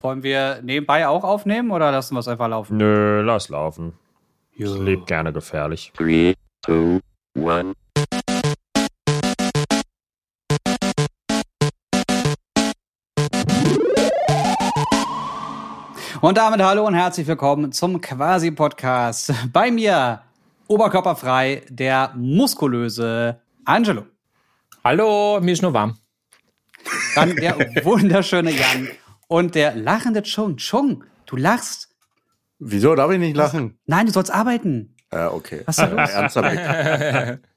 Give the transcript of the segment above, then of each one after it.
Wollen wir nebenbei auch aufnehmen oder lassen wir es einfach laufen? Nö, lass laufen. Jo. Ich lebe gerne gefährlich. Three, two, one. Und damit hallo und herzlich willkommen zum Quasi-Podcast. Bei mir, oberkörperfrei, der muskulöse Angelo. Hallo, mir ist nur warm. Dann der wunderschöne Jan und der lachende Chung. Chung, du lachst. Wieso darf ich nicht lachen? Nein, du sollst arbeiten. Äh, okay. Was ist da los? Ernsthaft.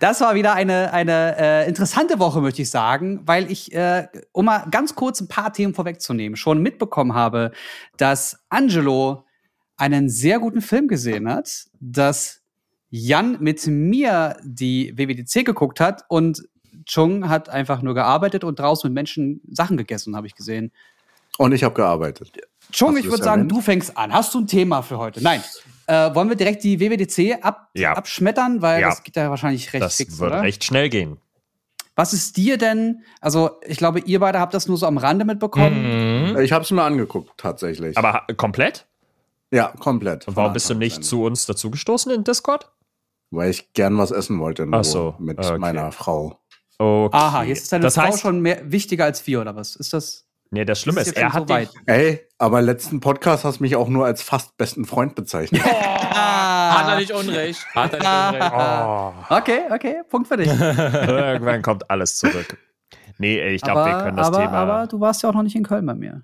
Das war wieder eine, eine äh, interessante Woche, möchte ich sagen, weil ich, äh, um mal ganz kurz ein paar Themen vorwegzunehmen, schon mitbekommen habe, dass Angelo einen sehr guten Film gesehen hat, dass Jan mit mir die WWDC geguckt hat und Chung hat einfach nur gearbeitet und draußen mit Menschen Sachen gegessen, habe ich gesehen. Und ich habe gearbeitet. Chung, ich würde das sagen, du fängst an. Hast du ein Thema für heute? Nein. Äh, wollen wir direkt die WWDC ab, Ja. abschmettern, weil Ja. das geht ja wahrscheinlich recht Das fix, wird oder? recht schnell gehen. Was ist dir denn, also ich glaube, ihr beide habt das nur so am Rande mitbekommen. Mhm. Ich habe es mir angeguckt, tatsächlich. Aber komplett? ja, komplett. Und warum bist du nicht zu uns dazugestoßen in Discord? Weil ich gern was essen wollte in Ach so, mit okay. meiner Frau. Okay. Aha, jetzt ist deine das Frau heißt, schon mehr wichtiger als wir, oder was? Ist das? nee, das Schlimme ist ist, er hat so dich, weit? Ey, aber letzten Podcast hast du mich auch nur als fast besten Freund bezeichnet. Hat er nicht Unrecht? Hat er nicht Unrecht? Oh, Okay, okay, Punkt für dich. irgendwann kommt alles zurück. Nee, ey, ich glaube, wir können das aber, Thema. aber du warst ja auch noch nicht in Köln bei mir.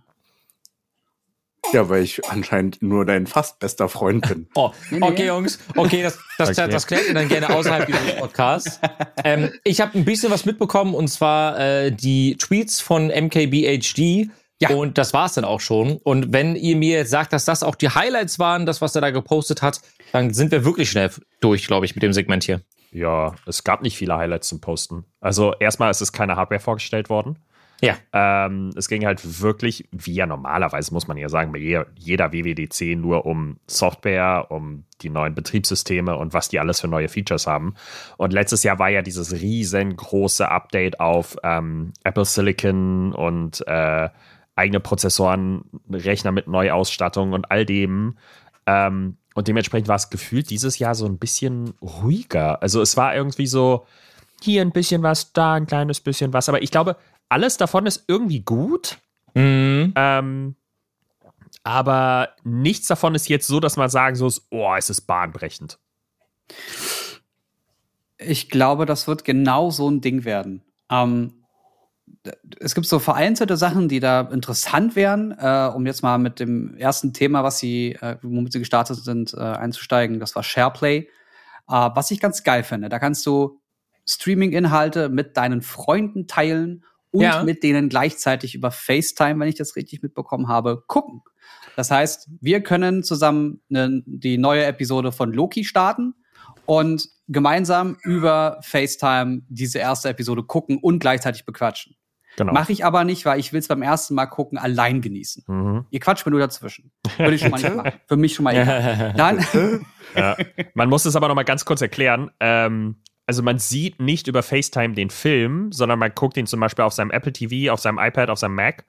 Ja, weil ich anscheinend nur dein fast bester Freund bin. Oh, nee. okay, Jungs. Okay, das, das, Okay. das klärt ihr dann gerne außerhalb dieses Podcasts. Ähm, ich habe ein bisschen was mitbekommen und zwar äh, die Tweets von MKBHD. Ja. Und das war's dann auch schon. Und wenn ihr mir jetzt sagt, dass das auch die Highlights waren, das, was er da gepostet hat, dann sind wir wirklich schnell durch, glaube ich, mit dem Segment hier. Ja, es gab nicht viele Highlights zum Posten. Also erstmal ist es keine Hardware vorgestellt worden. Ja. Ähm, es ging halt wirklich, wie ja normalerweise, muss man ja sagen, bei jeder, WWDC nur um Software, um die neuen Betriebssysteme und was die alles für neue Features haben. Und letztes Jahr war ja dieses riesengroße Update auf ähm, Apple Silicon und äh, eigene Prozessoren, Rechner mit Neuausstattung und all dem. Ähm, und dementsprechend war es gefühlt dieses Jahr so ein bisschen ruhiger. Also es war irgendwie so, hier ein bisschen was, da ein kleines bisschen was. Aber ich glaube, alles davon ist irgendwie gut. Mhm. Ähm, aber nichts davon ist jetzt so, dass man sagen so, oh, es ist bahnbrechend. Ich glaube, das wird genau so ein Ding werden. Ähm, es gibt so vereinzelte Sachen, die da interessant wären, äh, um jetzt mal mit dem ersten Thema, was sie, äh, womit sie gestartet sind, äh, einzusteigen. Das war SharePlay. Äh, was ich ganz geil finde. Da kannst du Streaming-Inhalte mit deinen Freunden teilen und Ja. mit denen gleichzeitig über FaceTime, wenn ich das richtig mitbekommen habe, gucken. Das heißt, wir können zusammen ne, die neue Episode von Loki starten und gemeinsam über FaceTime diese erste Episode gucken und gleichzeitig bequatschen. Genau. Mache ich aber nicht, weil ich will es beim ersten Mal gucken allein genießen. Mhm. Ihr quatscht mir nur dazwischen. Würde ich schon mal nicht machen. Für mich schon mal egal. Dann, Ja. Man muss es aber noch mal ganz kurz erklären. Ähm, also man sieht nicht über FaceTime den Film, sondern man guckt ihn zum Beispiel auf seinem Apple TV, auf seinem iPad, auf seinem Mac.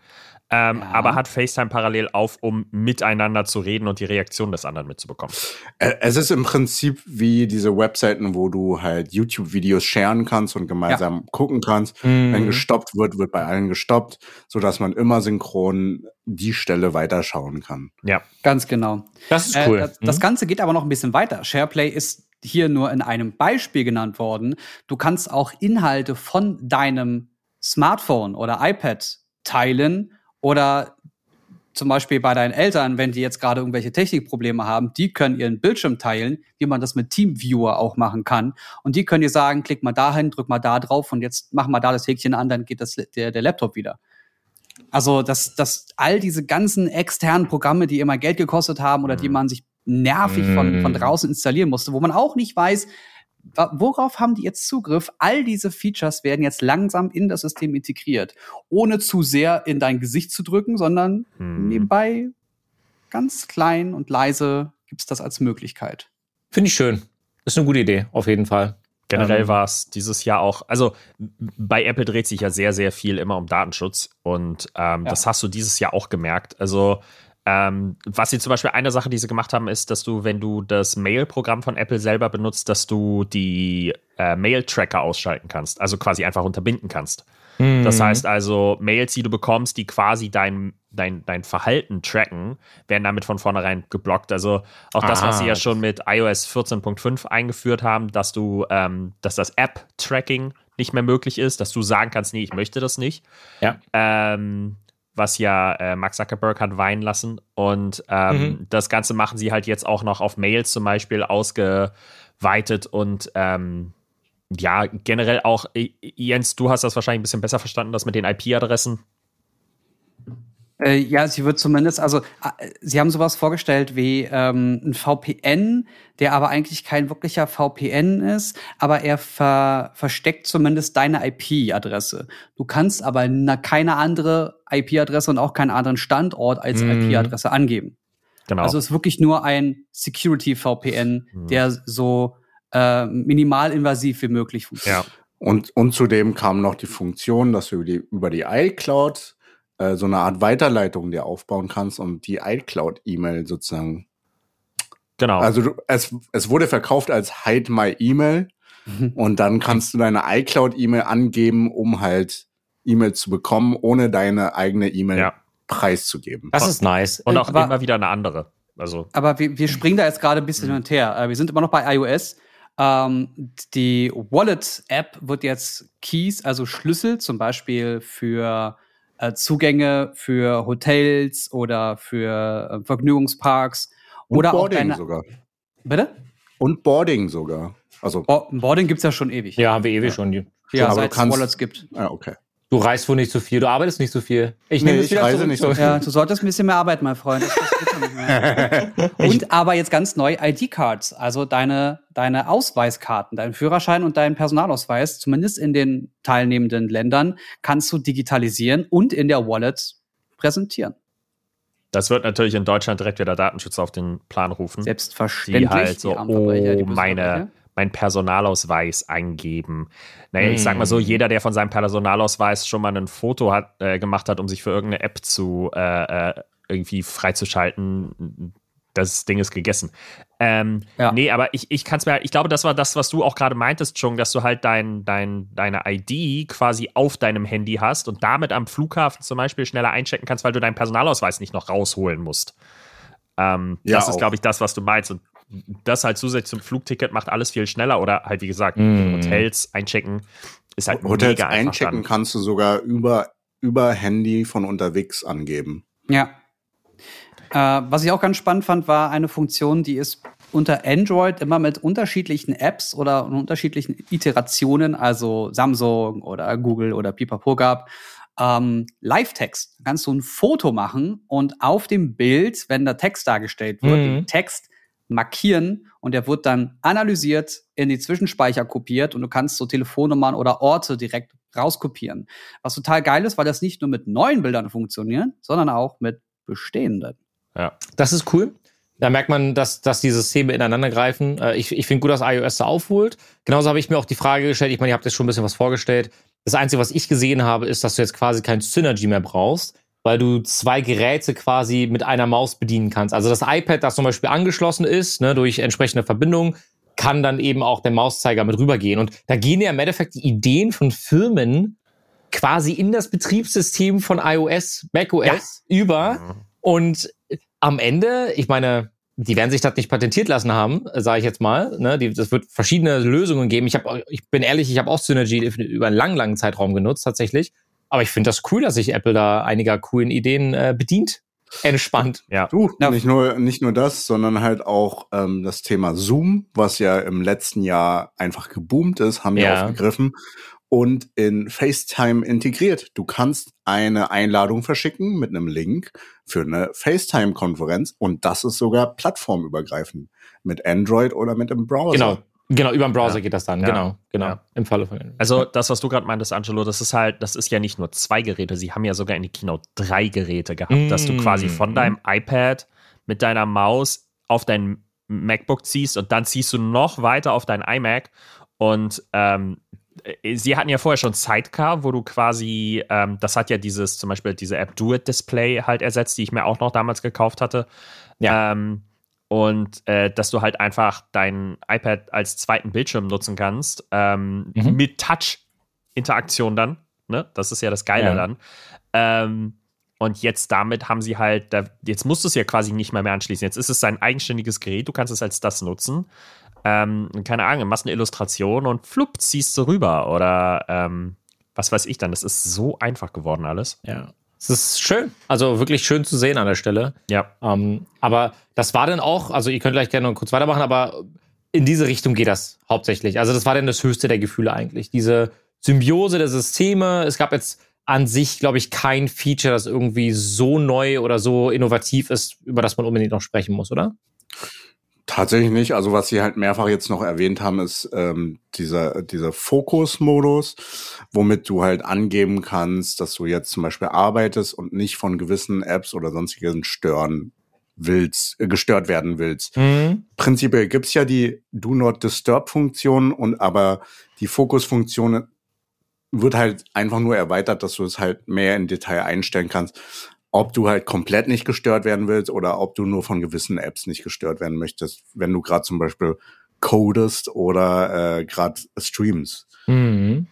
Ähm, Ja. Aber hat FaceTime parallel auf, um miteinander zu reden und die Reaktion des anderen mitzubekommen. Äh, Es ist im Prinzip wie diese Webseiten, wo du halt YouTube-Videos sharen kannst und gemeinsam gucken kannst. Mhm. Wenn gestoppt wird, wird bei allen gestoppt, sodass man immer synchron die Stelle weiterschauen kann. Ja. ganz genau. Das ist Äh, cool. das, das Mhm. Ganze geht aber noch ein bisschen weiter. SharePlay ist hier nur in einem Beispiel genannt worden. Du kannst auch Inhalte von deinem Smartphone oder iPad teilen oder zum Beispiel bei deinen Eltern, wenn die jetzt gerade irgendwelche Technikprobleme haben, die können ihren Bildschirm teilen, wie man das mit Teamviewer auch machen kann. Und die können dir sagen, klick mal dahin, drück mal da drauf und jetzt mach mal da das Häkchen an, dann geht das, der, der Laptop wieder. Also, dass, dass all diese ganzen externen Programme, die immer Geld gekostet haben oder die Mhm. man sich nervig von, von Mhm. draußen installieren musste, wo man auch nicht weiß, worauf haben die jetzt Zugriff? All diese Features werden jetzt langsam in das System integriert, ohne zu sehr in dein Gesicht zu drücken, sondern Hm. nebenbei ganz klein und leise gibt's das als Möglichkeit. Finde ich schön. Ist eine gute Idee, auf jeden Fall. Generell Ähm, war es dieses Jahr auch, also bei Apple dreht sich ja sehr, sehr viel immer um Datenschutz und ähm, Ja. das hast du dieses Jahr auch gemerkt. Also ähm, was sie zum Beispiel eine Sache, die sie gemacht haben, ist, dass du, wenn du das Mail-Programm von Apple selber benutzt, dass du die äh, Mail-Tracker ausschalten kannst, also quasi einfach unterbinden kannst. Das Mhm. heißt also, Mails, die du bekommst, die quasi dein, dein, dein Verhalten tracken, werden damit von vornherein geblockt. Also auch das, was Ah. sie ja schon mit iOS 14.5 eingeführt haben, dass du, ähm, dass das App-Tracking nicht mehr möglich ist, dass du sagen kannst, nee, ich möchte das nicht. Ja. Ähm, was ja äh, Mark Zuckerberg hat weinen lassen. Und ähm, Mhm. das Ganze machen sie halt jetzt auch noch auf Mails zum Beispiel ausgeweitet und ähm, ja, generell auch, Jens, du hast das wahrscheinlich ein bisschen besser verstanden, das mit den IP-Adressen. Äh, ja, sie wird zumindest, also äh, sie haben sowas vorgestellt wie ähm, ein VPN, der aber eigentlich kein wirklicher VPN ist, aber er ver versteckt zumindest deine IP-Adresse. Du kannst aber keine andere IP-Adresse und auch keinen anderen Standort als Mhm. IP-Adresse angeben. Genau. Also es ist wirklich nur ein Security-VPN, Mhm. der so äh, minimalinvasiv wie möglich funktioniert. ja. Und, und zudem kam noch die Funktion, dass du über die, über die iCloud äh, so eine Art Weiterleitung dir aufbauen kannst und die iCloud-E-Mail sozusagen. Genau. Also du, es, es wurde verkauft als Hide My E-Mail Mhm. und dann kannst du deine iCloud-E-Mail angeben, um halt E-Mail zu bekommen, ohne deine eigene E-Mail ja. preiszugeben. Das ist nice. Und auch aber- immer wieder eine andere. Also, Aber wir, wir springen da jetzt gerade ein bisschen hin und her. Äh, Wir sind immer noch bei iOS. Ähm, die Wallet-App wird jetzt Keys, also Schlüssel, zum Beispiel für äh, Zugänge für Hotels oder für äh, Vergnügungsparks Und oder auch Boarding deine. sogar. Bitte? Und Boarding sogar. Also, Bo Boarding gibt's ja schon ewig. ja, haben wir ewig schon. ja aber du seit es Wallets gibt. ja, okay. Du reist wohl nicht so viel, du arbeitest nicht so viel. Ich Nee, nehme es ich wieder reise zurück. nicht so viel. Ja, du solltest ein bisschen mehr arbeiten, mein Freund. Und aber jetzt ganz neu ID-Cards, also deine, deine Ausweiskarten, deinen Führerschein und deinen Personalausweis, zumindest in den teilnehmenden Ländern, kannst du digitalisieren und in der Wallet präsentieren. das wird natürlich in Deutschland direkt wieder Datenschutz auf den Plan rufen. Selbstverständlich. die halt so, die oh, meine, Verbrecher. mein Personalausweis eingeben. Naja, ich sag mal so, Mm. jeder, der von seinem Personalausweis schon mal ein Foto hat, äh, gemacht hat, um sich für irgendeine App zu äh, äh, irgendwie freizuschalten, das Ding ist gegessen. Ähm, Ja. Nee, aber ich, ich kann es mir, ich glaube, das war das, was du auch gerade meintest, schon, dass du halt dein, dein, deine ID quasi auf deinem Handy hast und damit am Flughafen zum Beispiel schneller einchecken kannst, weil du deinen Personalausweis nicht noch rausholen musst. Ähm, Ja, das ist, glaube ich, das, was du meinst. Und das halt zusätzlich zum Flugticket macht alles viel schneller oder halt, wie gesagt, Mm. Hotels einchecken ist halt Hotels mega einfach einchecken dann. kannst du sogar über, über Handy von unterwegs angeben. Ja. Äh, was ich auch ganz spannend fand, war eine Funktion, die es unter Android immer mit unterschiedlichen Apps oder unterschiedlichen Iterationen, also Samsung oder Google oder Pipapo gab. Ähm, Live-Text. Da kannst du ein Foto machen und auf dem Bild, wenn der Text dargestellt wird, Mhm. den Text markieren und der wird dann analysiert, in die Zwischenspeicher kopiert und du kannst so Telefonnummern oder Orte direkt rauskopieren. Was total geil ist, weil das nicht nur mit neuen Bildern funktioniert, sondern auch mit bestehenden. Ja. Das ist cool. Da merkt man, dass, dass die Systeme ineinander greifen. Äh, Ich, ich finde gut, dass iOS da aufholt. Genauso habe ich mir auch die Frage gestellt, ich meine, ihr habt jetzt schon ein bisschen was vorgestellt. Das Einzige, was ich gesehen habe, ist, dass du jetzt quasi kein Synergy mehr brauchst, weil du zwei Geräte quasi mit einer Maus bedienen kannst. Also das iPad, das zum Beispiel angeschlossen ist, ne, durch entsprechende Verbindung, kann dann eben auch der Mauszeiger mit rübergehen. Und da gehen ja im Endeffekt die Ideen von Firmen quasi in das Betriebssystem von iOS, macOS über. Und am Ende, ich meine, die werden sich das nicht patentiert lassen haben, sage ich jetzt mal. Ne? Die, das wird verschiedene Lösungen geben. Ich, hab, ich bin ehrlich, ich habe auch Synergy über einen langen, langen Zeitraum genutzt tatsächlich. Aber ich finde das cool, dass sich Apple da einiger coolen Ideen äh, bedient. Entspannt. Ja. Du, Ja. nicht nur, nicht nur das, sondern halt auch ähm, das Thema Zoom, was ja im letzten Jahr einfach geboomt ist, haben wir Ja. aufgegriffen und in FaceTime integriert. Du kannst eine Einladung verschicken mit einem Link für eine FaceTime-Konferenz und das ist sogar plattformübergreifend mit Android oder mit dem Browser. Genau. Genau, über den Browser Ja. geht das dann. Ja. Genau, genau. Ja. Im Falle von. Also das, was du gerade meintest, Angelo, das ist halt, das ist ja nicht nur zwei Geräte, sie haben ja sogar in die Keynote drei Geräte gehabt, dass du Mm. quasi von deinem iPad mit deiner Maus auf dein MacBook ziehst und dann ziehst du noch weiter auf dein iMac Und ähm, äh, sie hatten ja vorher schon Sidecar, wo du quasi, ähm, das hat ja dieses, zum Beispiel diese App Do It Display halt ersetzt, die ich mir auch noch damals gekauft hatte. Ja. Ähm, und äh, dass du halt einfach dein iPad als zweiten Bildschirm nutzen kannst, ähm, Mhm. mit Touch-Interaktion dann. Ne? Das ist ja das Geile Ja. dann. Ähm, und jetzt damit haben sie halt, da, jetzt musst du es ja quasi nicht mehr, mehr anschließen. Jetzt ist es ein eigenständiges Gerät, du kannst es als das nutzen. Ähm, keine Ahnung, machst eine Illustration und flupp, ziehst du rüber. Oder ähm, was weiß ich dann. Das ist so einfach geworden alles. Ja. Es ist schön. Also wirklich schön zu sehen an der Stelle. Ja. Ähm, aber das war dann auch, also ihr könnt gleich gerne noch kurz weitermachen, aber in diese Richtung geht das hauptsächlich. Also das war dann das höchste der Gefühle eigentlich. Diese Symbiose der Systeme. Es gab jetzt an sich, glaube ich, kein Feature, das irgendwie so neu oder so innovativ ist, über das man unbedingt noch sprechen muss, oder? Tatsächlich nicht. Also was Sie halt mehrfach jetzt noch erwähnt haben, ist ähm, dieser, dieser Fokus-Modus, womit du halt angeben kannst, dass du jetzt zum Beispiel arbeitest und nicht von gewissen Apps oder sonstigen stören willst, äh, gestört werden willst. Mhm. Prinzipiell gibt's ja die Do Not Disturb-Funktion und aber die Fokus-Funktion wird halt einfach nur erweitert, dass du es halt mehr in Detail einstellen kannst, ob du halt komplett nicht gestört werden willst oder ob du nur von gewissen Apps nicht gestört werden möchtest, wenn du gerade zum Beispiel codest oder äh, gerade streamst. Mhm.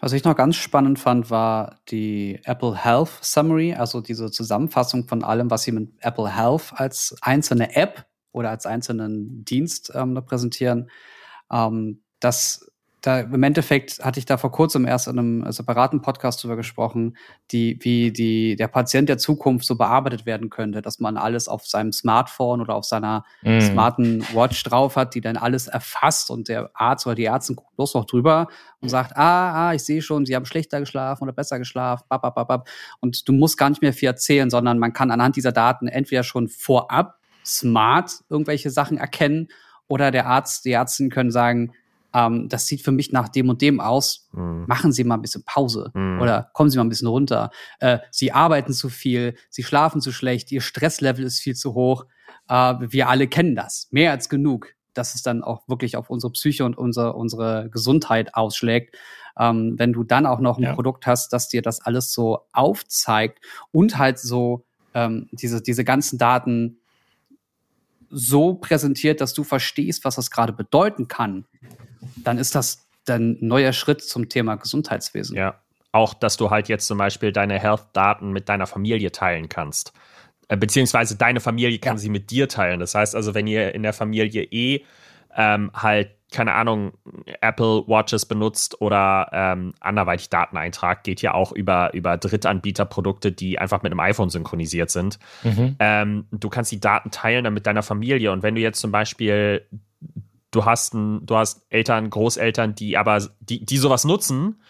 Was ich noch ganz spannend fand, war die Apple Health Summary, also diese Zusammenfassung von allem, was sie mit Apple Health als einzelne App oder als einzelnen Dienst ähm, präsentieren. Ähm, das da im Endeffekt hatte ich da vor kurzem erst in einem separaten Podcast drüber gesprochen, die, wie die, der Patient der Zukunft so bearbeitet werden könnte, dass man alles auf seinem Smartphone oder auf seiner Mhm. smarten Watch drauf hat, die dann alles erfasst und der Arzt oder die Ärztin guckt bloß noch drüber und sagt, ah, ah, ich sehe schon, Sie haben schlechter geschlafen oder besser geschlafen, bap, bap, bap, bap. und du musst gar nicht mehr viel erzählen, sondern man kann anhand dieser Daten entweder schon vorab smart irgendwelche Sachen erkennen oder der Arzt, die Ärztin können sagen, ähm, das sieht für mich nach dem und dem aus, Mhm. machen Sie mal ein bisschen Pause Mhm. oder kommen Sie mal ein bisschen runter. Äh, Sie arbeiten zu viel, Sie schlafen zu schlecht, Ihr Stresslevel ist viel zu hoch. Äh, wir alle kennen das, mehr als genug, dass es dann auch wirklich auf unsere Psyche und unsere, unsere Gesundheit ausschlägt. Ähm, wenn du dann auch noch ein Ja. Produkt hast, das dir das alles so aufzeigt und halt so ähm, diese, diese ganzen Daten so präsentiert, dass du verstehst, was das gerade bedeuten kann, dann ist das dann ein neuer Schritt zum Thema Gesundheitswesen. Ja. Auch, dass du halt jetzt zum Beispiel deine Health-Daten mit deiner Familie teilen kannst. Äh, Beziehungsweise deine Familie kann Ja. sie mit dir teilen. Das heißt also, wenn ihr in der Familie eh ähm, halt, keine Ahnung, Apple Watches benutzt oder ähm, anderweitig Daten eintragt, geht ja auch über, über Drittanbieterprodukte, die einfach mit einem iPhone synchronisiert sind. Mhm. Ähm, du kannst die Daten teilen dann mit deiner Familie. Und wenn du jetzt zum Beispiel, du hast, ein, du hast Eltern, Großeltern, die aber, die, die sowas nutzen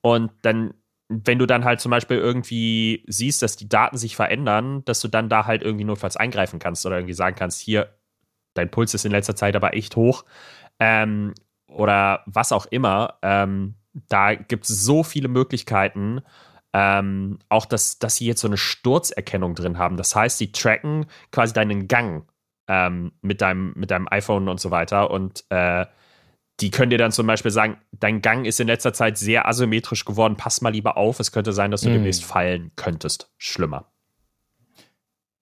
und dann, wenn du dann halt zum Beispiel irgendwie siehst, dass die Daten sich verändern, dass du dann da halt irgendwie notfalls eingreifen kannst oder irgendwie sagen kannst, hier, dein Puls ist in letzter Zeit aber echt hoch. Ähm, oder was auch immer. Ähm, da gibt es so viele Möglichkeiten. Ähm, auch, dass, dass sie jetzt so eine Sturzerkennung drin haben. Das heißt, sie tracken quasi deinen Gang ähm, mit, deinem, mit deinem iPhone und so weiter. Und äh, die können dir dann zum Beispiel sagen, dein Gang ist in letzter Zeit sehr asymmetrisch geworden, pass mal lieber auf, es könnte sein, dass du Mhm. demnächst fallen könntest. Schlimmer.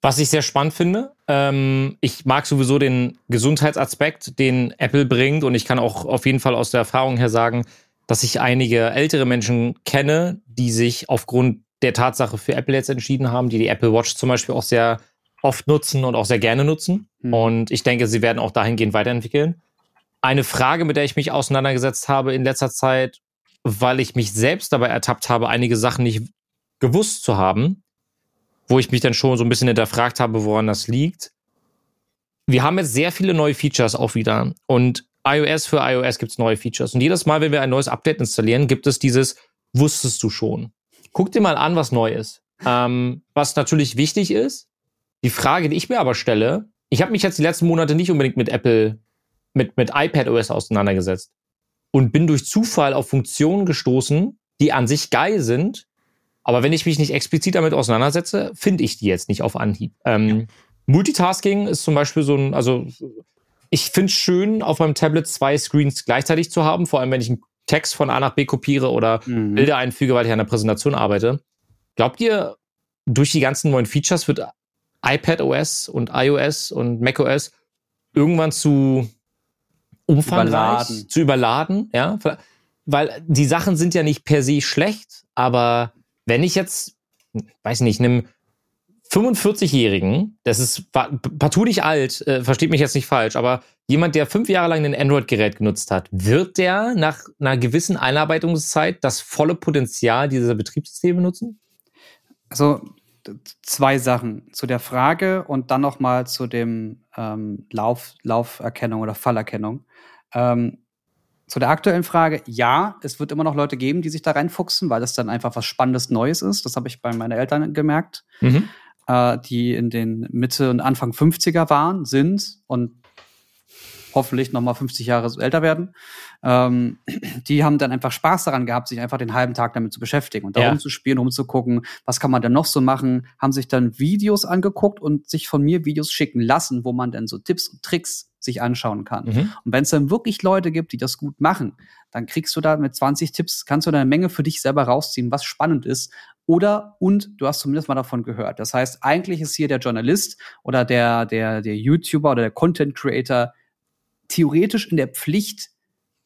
Was ich sehr spannend finde, ähm, ich mag sowieso den Gesundheitsaspekt, den Apple bringt und ich kann auch auf jeden Fall aus der Erfahrung her sagen, dass ich einige ältere Menschen kenne, die sich aufgrund der Tatsache für Apple jetzt entschieden haben, die die Apple Watch zum Beispiel auch sehr oft nutzen und auch sehr gerne nutzen. Hm. Und ich denke, sie werden auch dahingehend weiterentwickeln. Eine Frage, mit der ich mich auseinandergesetzt habe in letzter Zeit, weil ich mich selbst dabei ertappt habe, einige Sachen nicht gewusst zu haben, wo ich mich dann schon so ein bisschen hinterfragt habe, woran das liegt. Wir haben jetzt sehr viele neue Features auch wieder. Und iOS für iOS gibt es neue Features. Und jedes Mal, wenn wir ein neues Update installieren, gibt es dieses, wusstest du schon. Guck dir mal an, was neu ist. Ähm, was natürlich wichtig ist, die Frage, die ich mir aber stelle, ich habe mich jetzt die letzten Monate nicht unbedingt mit Apple, mit, mit iPadOS auseinandergesetzt und bin durch Zufall auf Funktionen gestoßen, die an sich geil sind, aber wenn ich mich nicht explizit damit auseinandersetze, finde ich die jetzt nicht auf Anhieb. Ähm, Multitasking ist zum Beispiel so ein, also ich finde es schön, auf meinem Tablet zwei Screens gleichzeitig zu haben, vor allem wenn ich einen Text von A nach B kopiere oder Mhm. Bilder einfüge, weil ich an der Präsentation arbeite. Glaubt ihr, durch die ganzen neuen Features wird iPadOS und iOS und macOS irgendwann zu umfangreich, Überladen. zu überladen, ja? Weil die Sachen sind ja nicht per se schlecht, aber wenn ich jetzt, weiß nicht, einem 45-Jährigen, das ist pa- partout nicht alt, äh, versteht mich jetzt nicht falsch, aber jemand, der fünf Jahre lang ein Android-Gerät genutzt hat, wird der nach einer gewissen Einarbeitungszeit das volle Potenzial dieser Betriebssysteme nutzen? Also zwei Sachen zu der Frage und dann noch mal zu dem ähm, Lauf, Lauferkennung oder Fallerkennung. Ähm, zu der aktuellen Frage, ja, es wird immer noch Leute geben, die sich da reinfuchsen, weil das dann einfach was Spannendes Neues ist. Das habe ich bei meinen Eltern gemerkt, Mhm. äh, die in den Mitte und Anfang 50er waren, sind und hoffentlich noch mal 50 Jahre älter werden. Ähm, die haben dann einfach Spaß daran gehabt, sich einfach den halben Tag damit zu beschäftigen und da Ja. rumzuspielen, rumzugucken, was kann man denn noch so machen, haben sich dann Videos angeguckt und sich von mir Videos schicken lassen, wo man dann so Tipps und Tricks sich anschauen kann. Mhm. Und wenn es dann wirklich Leute gibt, die das gut machen, dann kriegst du da mit 20 Tipps, kannst du da eine Menge für dich selber rausziehen, was spannend ist. Oder, und du hast zumindest mal davon gehört. Das heißt, eigentlich ist hier der Journalist oder der, der, der YouTuber oder der Content Creator theoretisch in der Pflicht,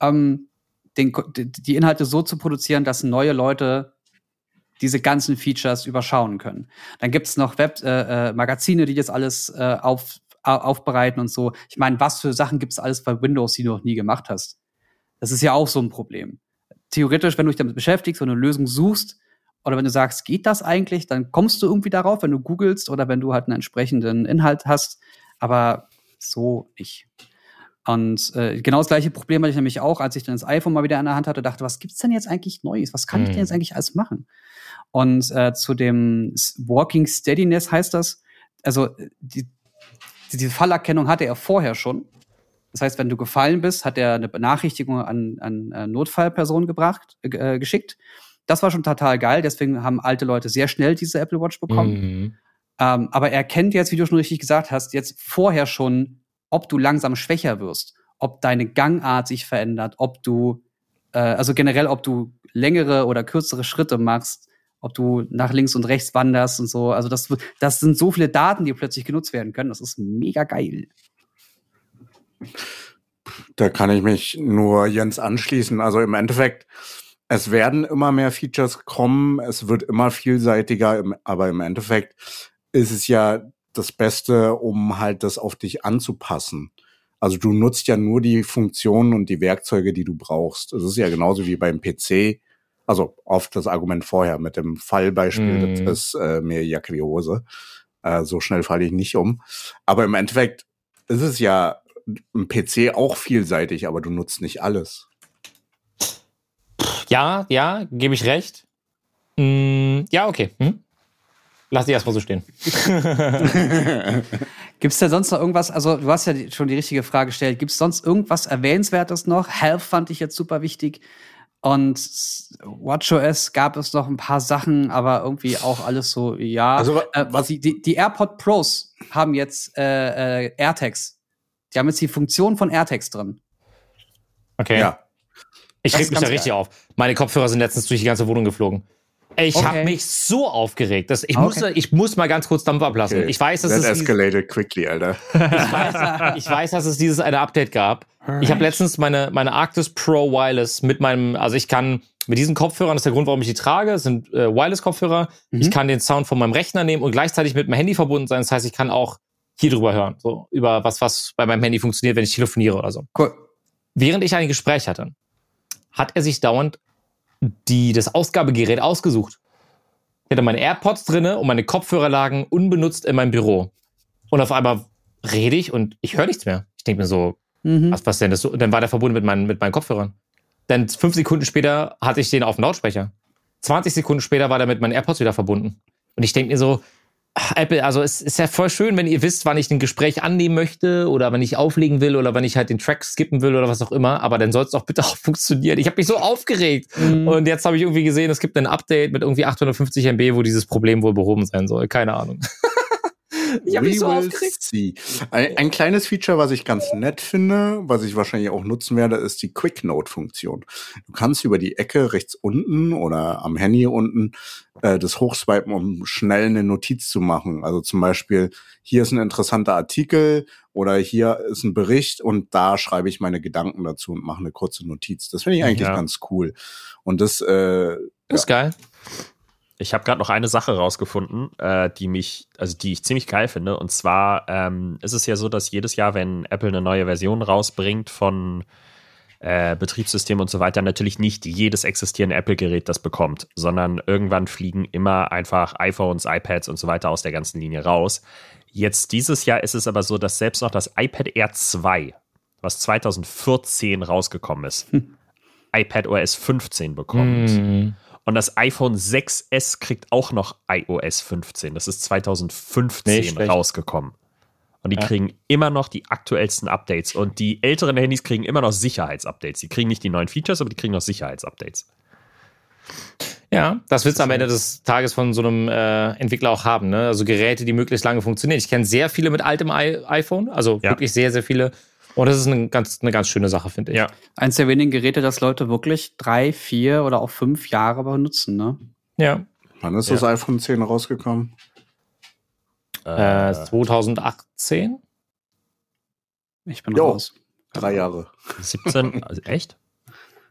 ähm, den, die Inhalte so zu produzieren, dass neue Leute diese ganzen Features überschauen können. Dann gibt's noch Web äh, äh, Magazine, die das alles äh, auf, au- aufbereiten und so. Ich meine, was für Sachen gibt's alles bei Windows, die du noch nie gemacht hast? Das ist ja auch so ein Problem. Theoretisch, wenn du dich damit beschäftigst, du eine Lösung suchst, oder wenn du sagst, geht das eigentlich, dann kommst du irgendwie darauf, wenn du googelst oder wenn du halt einen entsprechenden Inhalt hast. Aber so nicht. Und äh, genau das gleiche Problem hatte ich nämlich auch, als ich dann das iPhone mal wieder in der Hand hatte, dachte, was gibt's denn jetzt eigentlich Neues? Was kann ich denn jetzt eigentlich alles machen? Und äh, zu dem Walking Steadiness heißt das, also äh, die, die, diese Fallerkennung hatte er vorher schon. Das heißt, wenn du gefallen bist, hat er eine Benachrichtigung an, an äh, Notfallpersonen gebracht, äh, äh, geschickt. Das war schon total geil, deswegen haben alte Leute sehr schnell diese Apple Watch bekommen. Mhm. Ähm, aber er kennt jetzt, wie du schon richtig gesagt hast, jetzt vorher schon, ob du langsam schwächer wirst, ob deine Gangart sich verändert, ob du, äh, also generell, ob du längere oder kürzere Schritte machst, ob du nach links und rechts wanderst und so. Also das, das sind so viele Daten, die plötzlich genutzt werden können. Das ist mega geil. Da kann ich mich nur Jens anschließen. Also im Endeffekt, es werden immer mehr Features kommen, es wird immer vielseitiger, aber im Endeffekt ist es ja das Beste, um halt das auf dich anzupassen. Also du nutzt ja nur die Funktionen und die Werkzeuge, die du brauchst. Es ist ja genauso wie beim PC. Also oft das Argument vorher mit dem Fallbeispiel, Mhm. das ist äh, mir Jacke wie Hose. Äh, so schnell falle ich nicht um. Aber im Endeffekt ist es ja im PC auch vielseitig, aber du nutzt nicht alles. Ja, ja, gebe ich recht. Mm, ja, okay. Hm? Lass die erstmal so stehen. Gibt es da sonst noch irgendwas? Also, du hast ja die, schon die richtige Frage gestellt. Gibt es sonst irgendwas Erwähnenswertes noch? Health fand ich jetzt super wichtig. Und WatchOS gab es noch ein paar Sachen, aber irgendwie auch alles so, ja. Also, äh, was die, die, die AirPod Pros haben jetzt äh, äh, AirTags. Die haben jetzt die Funktion von AirTags drin. Okay. Ja. Ich reg mich da richtig geil. auf. Meine Kopfhörer sind letztens durch die ganze Wohnung geflogen. Ich Okay. habe mich so aufgeregt. Dass ich, Okay. muss, ich muss mal ganz kurz Dampf ablassen. Okay. Ich weiß, dass That es dieses, escalated quickly, Alter. ich weiß, ich weiß, dass es dieses eine Update gab. Ich habe letztens meine, meine Arctis Pro Wireless mit meinem, also ich kann mit diesen Kopfhörern, das ist der Grund, warum ich die trage, das sind äh, Wireless-Kopfhörer. Mhm. Ich kann den Sound von meinem Rechner nehmen und gleichzeitig mit meinem Handy verbunden sein. Das heißt, ich kann auch hier drüber hören, so über was, was bei meinem Handy funktioniert, wenn ich telefoniere oder so. Cool. Während ich ein Gespräch hatte, hat er sich dauernd die, das Ausgabegerät ausgesucht. Ich hatte meine AirPods drinne und meine Kopfhörer lagen unbenutzt in meinem Büro. Und auf einmal rede ich und ich höre nichts mehr. Ich denke mir so, Mhm. was, was denn das so? Und dann war der verbunden mit meinen, mit meinen Kopfhörern. Dann fünf Sekunden später hatte ich den auf dem Lautsprecher. 20 Sekunden später war der mit meinen AirPods wieder verbunden. Und ich denke mir so, Apple, also es ist ja voll schön, wenn ihr wisst, wann ich ein Gespräch annehmen möchte oder wenn ich auflegen will oder wenn ich halt den Track skippen will oder was auch immer. Aber dann soll es doch bitte auch funktionieren. Ich habe mich so aufgeregt. Mhm. Und jetzt habe ich irgendwie gesehen, es gibt ein Update mit irgendwie 850 MB, wo dieses Problem wohl behoben sein soll. Keine Ahnung. Ich hab mich so will aufgeregt. see. Ein, ein kleines Feature, was ich ganz nett finde, was ich wahrscheinlich auch nutzen werde, ist die Quick Note Funktion. Du kannst über die Ecke rechts unten oder am Handy unten äh, das hochswipen, um schnell eine Notiz zu machen. Also zum Beispiel, hier ist ein interessanter Artikel oder hier ist ein Bericht und da schreibe ich meine Gedanken dazu und mache eine kurze Notiz. Das finde ich eigentlich Ja. ganz cool. Und das äh, Das ist geil. Ich habe gerade noch eine Sache rausgefunden, äh, die mich, also die ich ziemlich geil finde. Und zwar ähm, ist es ja so, dass jedes Jahr, wenn Apple eine neue Version rausbringt von äh, Betriebssystem und so weiter, natürlich nicht jedes existierende Apple-Gerät das bekommt, sondern irgendwann fliegen immer einfach iPhones, iPads und so weiter aus der ganzen Linie raus. Jetzt dieses Jahr ist es aber so, dass selbst noch das iPad Air 2, was 2014 rausgekommen ist, iPad OS 15 bekommt. Mhm. Und das iPhone 6S kriegt auch noch iOS 15. Das ist 2015 Nee, rausgekommen. Und die Ja. kriegen immer noch die aktuellsten Updates. Und die älteren Handys kriegen immer noch Sicherheitsupdates. Die kriegen nicht die neuen Features, aber die kriegen noch Sicherheitsupdates. Ja, das willst du am Ende des Tages von so einem äh, Entwickler auch haben. Ne? Also Geräte, die möglichst lange funktionieren. Ich kenne sehr viele mit altem I iPhone, also Ja. wirklich sehr, sehr viele. Und das ist eine ganz, eine ganz schöne Sache, finde ich. Ja. Eins der wenigen Geräte, das Leute wirklich drei, vier oder auch fünf Jahre benutzen, ne? Ja. wann ist Ja. das iPhone 10 rausgekommen? Äh, 2018? Ich bin Jo. raus. Drei Jahre. 17, also echt?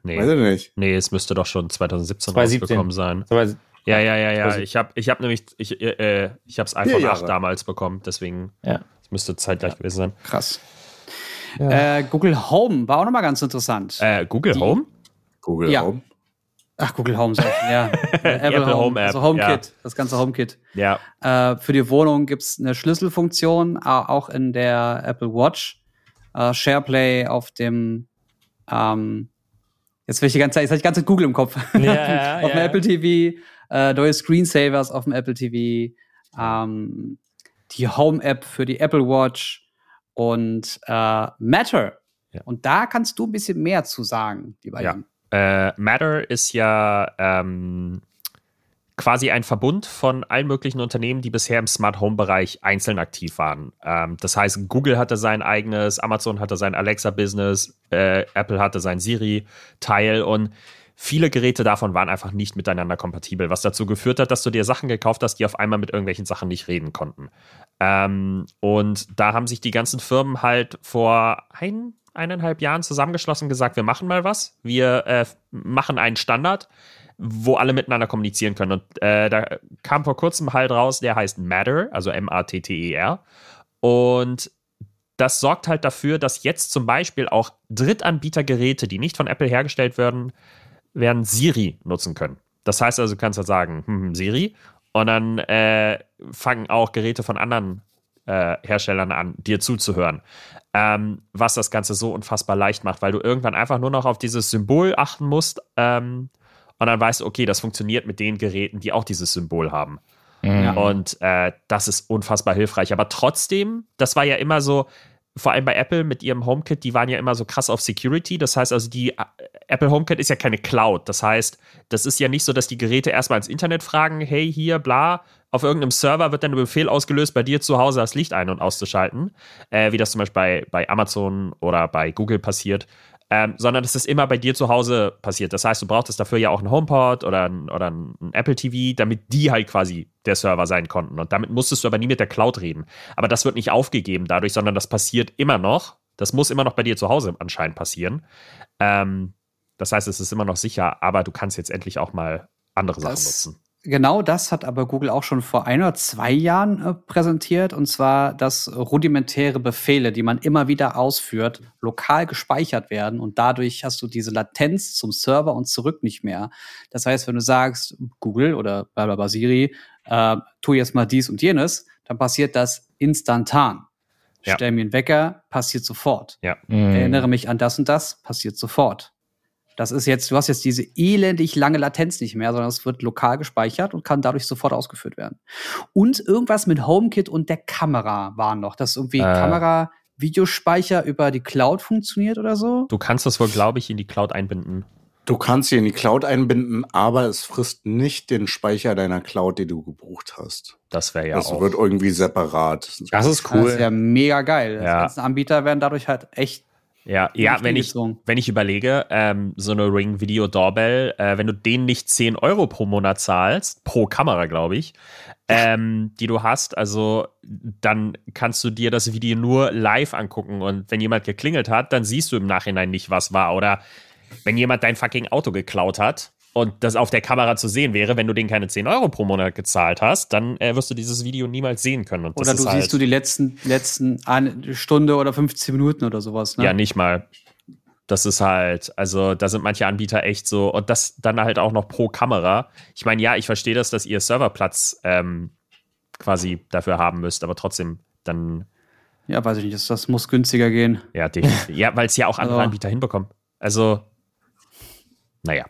Nee. Weiß ich nicht. Nee, es müsste doch schon 2017 2017. rausgekommen sein. Aber Ja, ja, ja, ja. Ich habe ich hab nämlich, ich, äh, ich habe das iPhone Vier 8 Jahre. damals bekommen, deswegen Ja. es müsste zeitgleich gewesen sein. Krass. Ja. Äh, Google Home war auch nochmal ganz interessant. Äh, Google Die- Home? Google Ja. Home. Ach, Google Home, sag ich, ja. Apple, Apple Home, Home App, also HomeKit, ja. das ganze HomeKit. Ja. Äh, für die Wohnung gibt's eine Schlüsselfunktion, au- auch in der Apple Watch. Äh, SharePlay auf dem, ähm, jetzt will ich die ganze Zeit, jetzt habe ich die ganze Google im Kopf. Ja, ja, auf dem ja. Apple TV, äh, neue Screensavers auf dem Apple TV, ähm, die Home-App für die Apple Watch und äh, Matter. Ja. Und da kannst du ein bisschen mehr zu sagen, lieber Ja. Jan. Äh, Matter ist ja ähm, quasi ein Verbund von allen möglichen Unternehmen, die bisher im Smart Home Bereich einzeln aktiv waren. Ähm, das heißt, Google hatte sein eigenes, Amazon hatte sein Alexa Business, äh, Apple hatte sein Siri Teil und viele Geräte davon waren einfach nicht miteinander kompatibel, was dazu geführt hat, dass du dir Sachen gekauft hast, die auf einmal mit irgendwelchen Sachen nicht reden konnten. Ähm, und da haben sich die ganzen Firmen halt vor ein, eineinhalb Jahren zusammengeschlossen und gesagt, wir machen mal was. Wir äh, machen einen Standard, wo alle miteinander kommunizieren können. Und äh, da kam vor kurzem halt raus, der heißt Matter, also M-A-T-T-E-R. Und das sorgt halt dafür, dass jetzt zum Beispiel auch Drittanbietergeräte, die nicht von Apple hergestellt werden, werden Siri nutzen können. Das heißt also, du kannst halt sagen, hm, Siri, und dann äh, fangen auch Geräte von anderen äh, Herstellern an, dir zuzuhören. Ähm, was das Ganze so unfassbar leicht macht, weil du irgendwann einfach nur noch auf dieses Symbol achten musst ähm, und dann weißt du, okay, das funktioniert mit den Geräten, die auch dieses Symbol haben. Ja. Und äh, das ist unfassbar hilfreich. Aber trotzdem, das war ja immer so, vor allem bei Apple mit ihrem HomeKit, die waren ja immer so krass auf Security. Das heißt also, die äh, Apple HomeKit ist ja keine Cloud. Das heißt, das ist ja nicht so, dass die Geräte erstmal ins Internet fragen, hey, hier, bla. Auf irgendeinem Server wird dann ein Befehl ausgelöst, bei dir zu Hause das Licht ein- und auszuschalten, äh, wie das zum Beispiel bei, bei Amazon oder bei Google passiert. Ähm, sondern das ist immer bei dir zu Hause passiert. Das heißt, du brauchtest dafür ja auch einen HomePod oder ein, oder ein Apple TV, damit die halt quasi der Server sein konnten. Und damit musstest du aber nie mit der Cloud reden. Aber das wird nicht aufgegeben dadurch, sondern das passiert immer noch. Das muss immer noch bei dir zu Hause anscheinend passieren. Ähm, das heißt, es ist immer noch sicher, aber du kannst jetzt endlich auch mal andere Sachen Das- nutzen. Genau das hat aber Google auch schon vor ein oder zwei Jahren äh, präsentiert, und zwar, dass rudimentäre Befehle, die man immer wieder ausführt, lokal gespeichert werden und dadurch hast du diese Latenz zum Server und zurück nicht mehr. Das heißt, wenn du sagst, Google oder blablabla Siri, äh, tu jetzt mal dies und jenes, dann passiert das instantan. Ja. Stell mir einen Wecker, passiert sofort. Mhm. Erinnere mich an das und das, passiert sofort. Das ist jetzt, du hast jetzt diese elendig lange Latenz nicht mehr, sondern es wird lokal gespeichert und kann dadurch sofort ausgeführt werden. Und irgendwas mit HomeKit und der Kamera war noch, dass irgendwie Äh. Kamera Videospeicher über die Cloud funktioniert oder so. Du kannst das wohl, glaube ich, in die Cloud einbinden. Du kannst sie in die Cloud einbinden, aber es frisst nicht den Speicher deiner Cloud, die du gebucht hast. Das wäre ja das auch. wird irgendwie separat. Das ist Das cool. ist ja mega geil. Die Ja. ganzen Anbieter werden dadurch halt echt. Ja, ja wenn ich, wenn ich überlege, ähm, so eine Ring Video Doorbell, äh, wenn du den nicht 10 Euro pro Monat zahlst, pro Kamera, glaube ich, ähm, die du hast, also dann kannst du dir das Video nur live angucken und wenn jemand geklingelt hat, dann siehst du im Nachhinein nicht, was war. Oder wenn jemand dein fucking Auto geklaut hat und das auf der Kamera zu sehen wäre, wenn du den keine 10 Euro pro Monat gezahlt hast, dann äh, wirst du dieses Video niemals sehen können. Und Oder du halt, siehst du die letzten, letzten eine Stunde oder 15 Minuten oder sowas. Ne? Ja, nicht mal. Das ist halt, also da sind manche Anbieter echt so, und das dann halt auch noch pro Kamera. Ich meine, ja, ich verstehe das, dass ihr Serverplatz ähm, quasi dafür haben müsst, aber trotzdem dann, ja, weiß ich nicht. Das, das muss günstiger gehen. ja, definitiv. ja, weil es ja auch andere Also- Anbieter hinbekommen. Also, naja.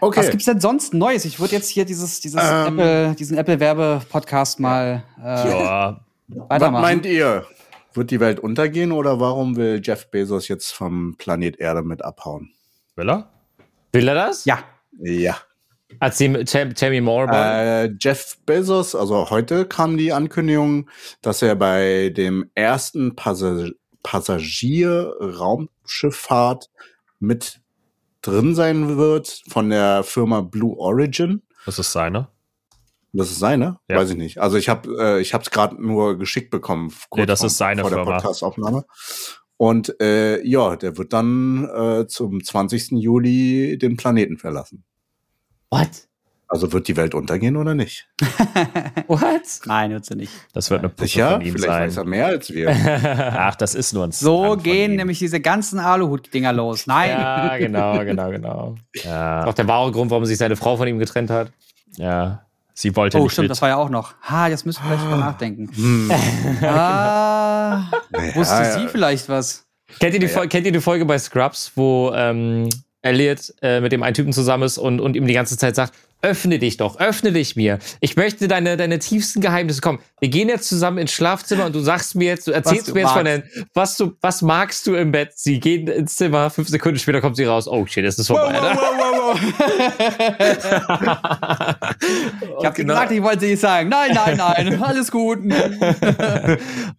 Okay. Was gibt's denn sonst Neues? Ich würde jetzt hier dieses, dieses Ähm. Apple, diesen Apple-Werbe-Podcast mal äh, Ja, Was weitermachen. meint ihr? Wird die Welt untergehen oder warum will Jeff Bezos jetzt vom Planet Erde mit abhauen? will er? Will er das? ja, Ja. Tell me more about it. Äh, Jeff Bezos, also heute kam die Ankündigung, dass er bei dem ersten Passag Passagier-Raumschifffahrt mit drin sein wird von der Firma Blue Origin. Das ist seine. Das ist seine? Ja. Weiß ich nicht. Also ich habe äh, ich habe es gerade nur geschickt bekommen. kurz Nee, das vor- ist seine vor der Firma. Podcastaufnahme. Und äh, ja, der wird dann äh, zum 20. Juli den Planeten verlassen. What? Also wird die Welt untergehen oder nicht? What? nein, wird sie nicht. Das wird eine Puppe Sicher? von ihm Vielleicht weiß er sein. mehr als wir. Ach, das ist nur ein So von gehen nämlich diese ganzen Aluhut-Dinger los. Nein. ja, genau, genau, genau. Das ist Ja, auch der wahre Grund, warum sich seine Frau von ihm getrennt hat. ja. Sie wollte Oh, nicht stimmt, mit. das war ja auch noch. Ha, jetzt müssen wir vielleicht drüber nachdenken. Hm. Ah, wusste Ja, sie ja. vielleicht was? Kennt ihr die, Fol- kennt ihr die Folge bei Scrubs, wo ähm, Elliot äh, mit dem einen Typen zusammen ist und, und ihm die ganze Zeit sagt, öffne dich doch, öffne dich mir. Ich möchte deine, deine tiefsten Geheimnisse. Komm, wir gehen jetzt zusammen ins Schlafzimmer und du sagst mir jetzt, du erzählst du mir jetzt von magst. den, was du, was magst du im Bett? Sie gehen ins Zimmer, fünf Sekunden später kommt sie raus. Oh shit, es ist vorbei. Ich habe gesagt, ich wollte nicht sagen. Nein, nein, nein, alles gut.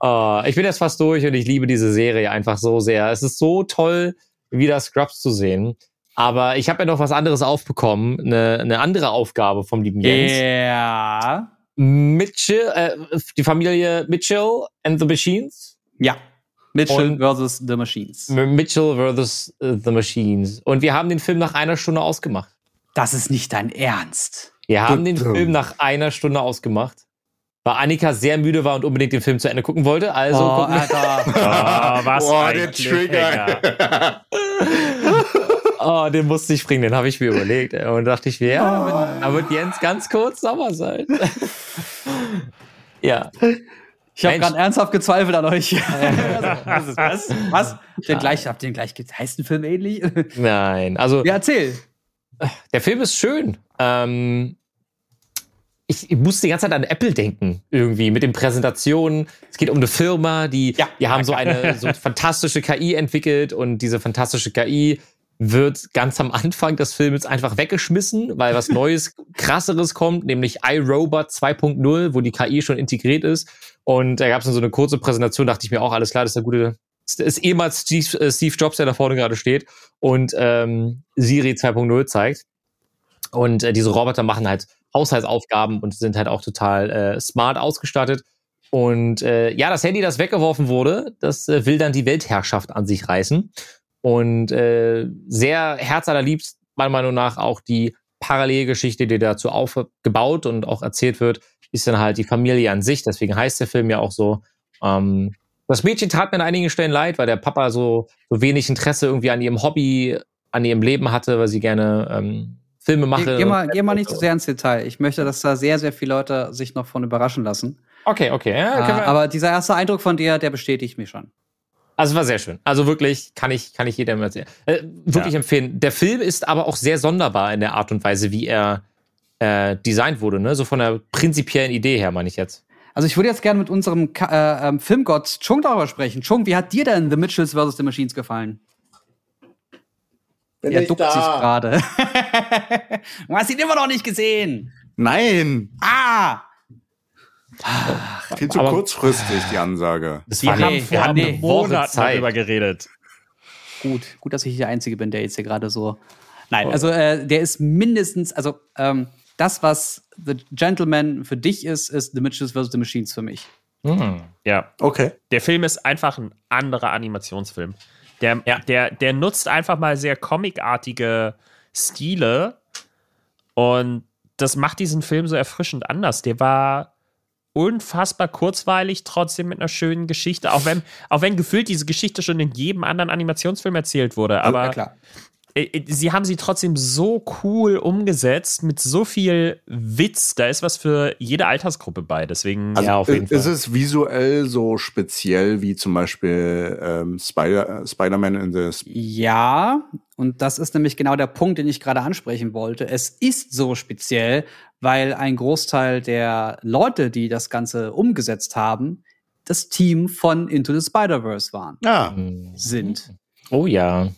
Oh, ich bin jetzt fast durch und ich liebe diese Serie einfach so sehr. Es ist so toll, wieder Scrubs zu sehen. Aber ich habe ja noch was anderes aufbekommen, eine, eine andere Aufgabe vom lieben Jens. Ja. Mitchell, äh, die Familie Mitchell and the Machines. Ja. Mitchell Und- versus The Machines. Mitchell versus äh, the Machines. Und wir haben den Film nach einer Stunde ausgemacht. Das ist nicht dein Ernst. Wir haben den. Film nach einer Stunde ausgemacht. Weil Annika sehr müde war und unbedingt den Film zu Ende gucken wollte. Also oh, gucken wir Alter. Oh, was Boah, ein der. Trigger. Oh, den musste ich bringen, den habe ich mir überlegt. ey. Und dachte ich mir, ja, da wird, da wird Jens ganz kurz sauer sein. ja. Ich habe gerade ernsthaft gezweifelt an euch. was? Ist das? Was? Den gleich, habt ihr den gleich heißt ein Film ähnlich? Nein, also ja, erzähl. der Film ist schön. Ähm, ich, ich musste die ganze Zeit an Apple denken, irgendwie, mit den Präsentationen. Es geht um eine Firma, die, Ja. die haben so eine so fantastische KI entwickelt und diese fantastische KI wird ganz am Anfang des Films einfach weggeschmissen, weil was Neues, krasseres kommt, nämlich iRobot 2.0, wo die KI schon integriert ist. Und da gab es dann so eine kurze Präsentation, dachte ich mir auch, alles klar, das ist eine gute, ist ehemals Steve, äh, Steve Jobs, der da vorne gerade steht und ähm, Siri 2.0 zeigt. Und äh, diese Roboter machen halt Haushaltsaufgaben und sind halt auch total äh, smart ausgestattet. Und äh, ja, das Handy, das weggeworfen wurde, das äh, will dann die Weltherrschaft an sich reißen. Und äh, sehr herzallerliebst, meiner Meinung nach, auch die Parallelgeschichte, die dazu aufgebaut und auch erzählt wird, ist dann halt die Familie an sich. Deswegen heißt der Film ja auch so. Ähm, das Mädchen tat mir an einigen Stellen leid, weil der Papa so, so wenig Interesse irgendwie an ihrem Hobby, an ihrem Leben hatte, weil sie gerne ähm, Filme mache. Geh, geh, mal, geh mal nicht zu sehr ins Detail. Ich möchte, dass da sehr, sehr viele Leute sich noch von überraschen lassen. Okay, okay. Ja, Äh, aber dieser erste Eindruck von dir, der bestätigt mich schon. Also war sehr schön. Also wirklich kann ich, kann ich jedem erzählen. Äh, wirklich Ja. empfehlen. Der Film ist aber auch sehr sonderbar in der Art und Weise, wie er äh, designt wurde. Ne? So von der prinzipiellen Idee her, meine ich jetzt. Also ich würde jetzt gerne mit unserem Ka äh, ähm, Filmgott Chung darüber sprechen. Chung, wie hat dir denn The Mitchells vs. The Machines gefallen? Bin er ich duckt da? sich gerade. du hast ihn immer noch nicht gesehen. Nein, Ah! Viel zu Aber- kurzfristig die Ansage. Das Wir war haben vor ja, einem nee. Monat darüber geredet. Gut, gut, dass ich der Einzige bin, der jetzt hier gerade so. Nein, also äh, der ist mindestens, also ähm, das, was The Gentleman für dich ist, ist The Mitchells vs. The Machines für mich. Hm. Ja, Okay. der Film ist einfach ein anderer Animationsfilm. Der, der, der nutzt einfach mal sehr comicartige Stile und das macht diesen Film so erfrischend anders. Der war unfassbar kurzweilig, trotzdem mit einer schönen Geschichte, auch wenn, auch wenn gefühlt diese Geschichte schon in jedem anderen Animationsfilm erzählt wurde. Aber ja, klar. äh, äh, sie haben sie trotzdem so cool umgesetzt, mit so viel Witz. Da ist was für jede Altersgruppe bei. Deswegen. Also Ja, auf jeden ist, ist Fall. es visuell so speziell wie zum Beispiel ähm, Spider, äh, Spider-Man in the Sp Ja, und das ist nämlich genau der Punkt, den ich gerade ansprechen wollte. Es ist so speziell, weil ein Großteil der Leute, die das Ganze umgesetzt haben, das Team von Into the Spider-Verse waren, Ja, sind. Oh ja.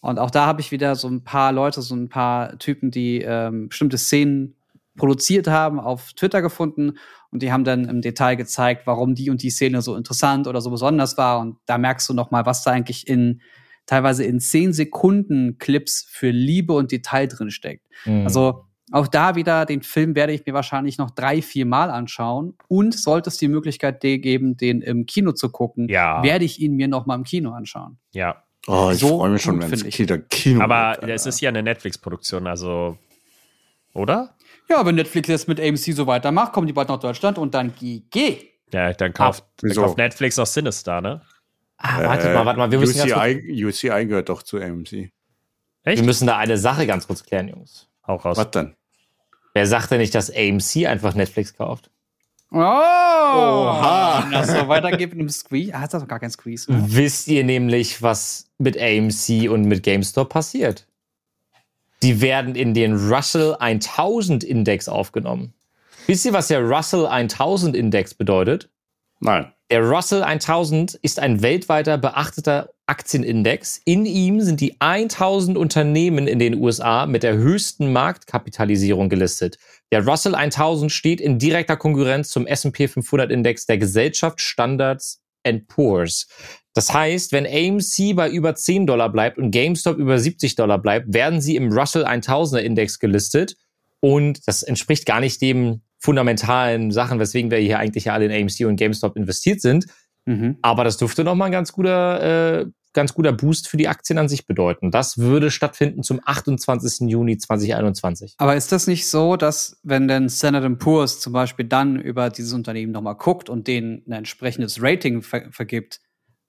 Und auch da habe ich wieder so ein paar Leute, so ein paar Typen, die ähm, bestimmte Szenen produziert haben, auf Twitter gefunden. Und die haben dann im Detail gezeigt, warum die und die Szene so interessant oder so besonders war. Und da merkst du noch mal, was da eigentlich in teilweise in 10 Sekunden Clips für Liebe und Detail drin steckt. Hm. Also auch da wieder, den Film werde ich mir wahrscheinlich noch drei, vier Mal anschauen. Und sollte es die Möglichkeit de- geben, den im Kino zu gucken, Ja. werde ich ihn mir noch mal im Kino anschauen. ja. oh, ich So freue mich schon, wenn es. Kino, Kino Aber wird, es ist ja eine Netflix-Produktion, also. Oder? Ja, wenn Netflix jetzt mit AMC so weitermacht, kommen die bald nach Deutschland und dann GG. Ja, dann kauft, dann wieso? kauft Netflix auch Sinister, ne? ah, warte mal, warte mal. Wir müssen, UCI gehört doch zu AMC. Echt? wir müssen da eine Sache ganz kurz klären, Jungs. Hau raus. Was denn? Wer sagt denn nicht, dass AMC einfach Netflix kauft? Oh! Oha. Wenn das so weitergeht mit einem Squeeze. Ah, hat das doch gar kein Squeeze. Ne? Wisst ihr nämlich, was mit AMC und mit GameStop passiert? Die werden in den Russell 1000 Index aufgenommen. Wisst ihr, was der Russell 1000 Index bedeutet? Nein. Der Russell 1000 ist ein weltweiter beachteter Aktienindex. In ihm sind die 1000 Unternehmen in den USA mit der höchsten Marktkapitalisierung gelistet. Der Russell 1000 steht in direkter Konkurrenz zum S&P 500 Index der Gesellschaft Standards and Poor's. Das heißt, wenn AMC bei über 10 Dollar bleibt und GameStop über 70 Dollar bleibt, werden sie im Russell 1000er Index gelistet. Und das entspricht gar nicht dem fundamentalen Sachen, weswegen wir hier eigentlich alle in AMC und GameStop investiert sind. Mhm. Aber das dürfte nochmal ein ganz guter, äh, ganz guter Boost für die Aktien an sich bedeuten. Das würde stattfinden zum 28. Juni 2021. Aber ist das nicht so, dass wenn denn Standard Poor's zum Beispiel dann über dieses Unternehmen nochmal guckt und denen ein entsprechendes Rating ver vergibt,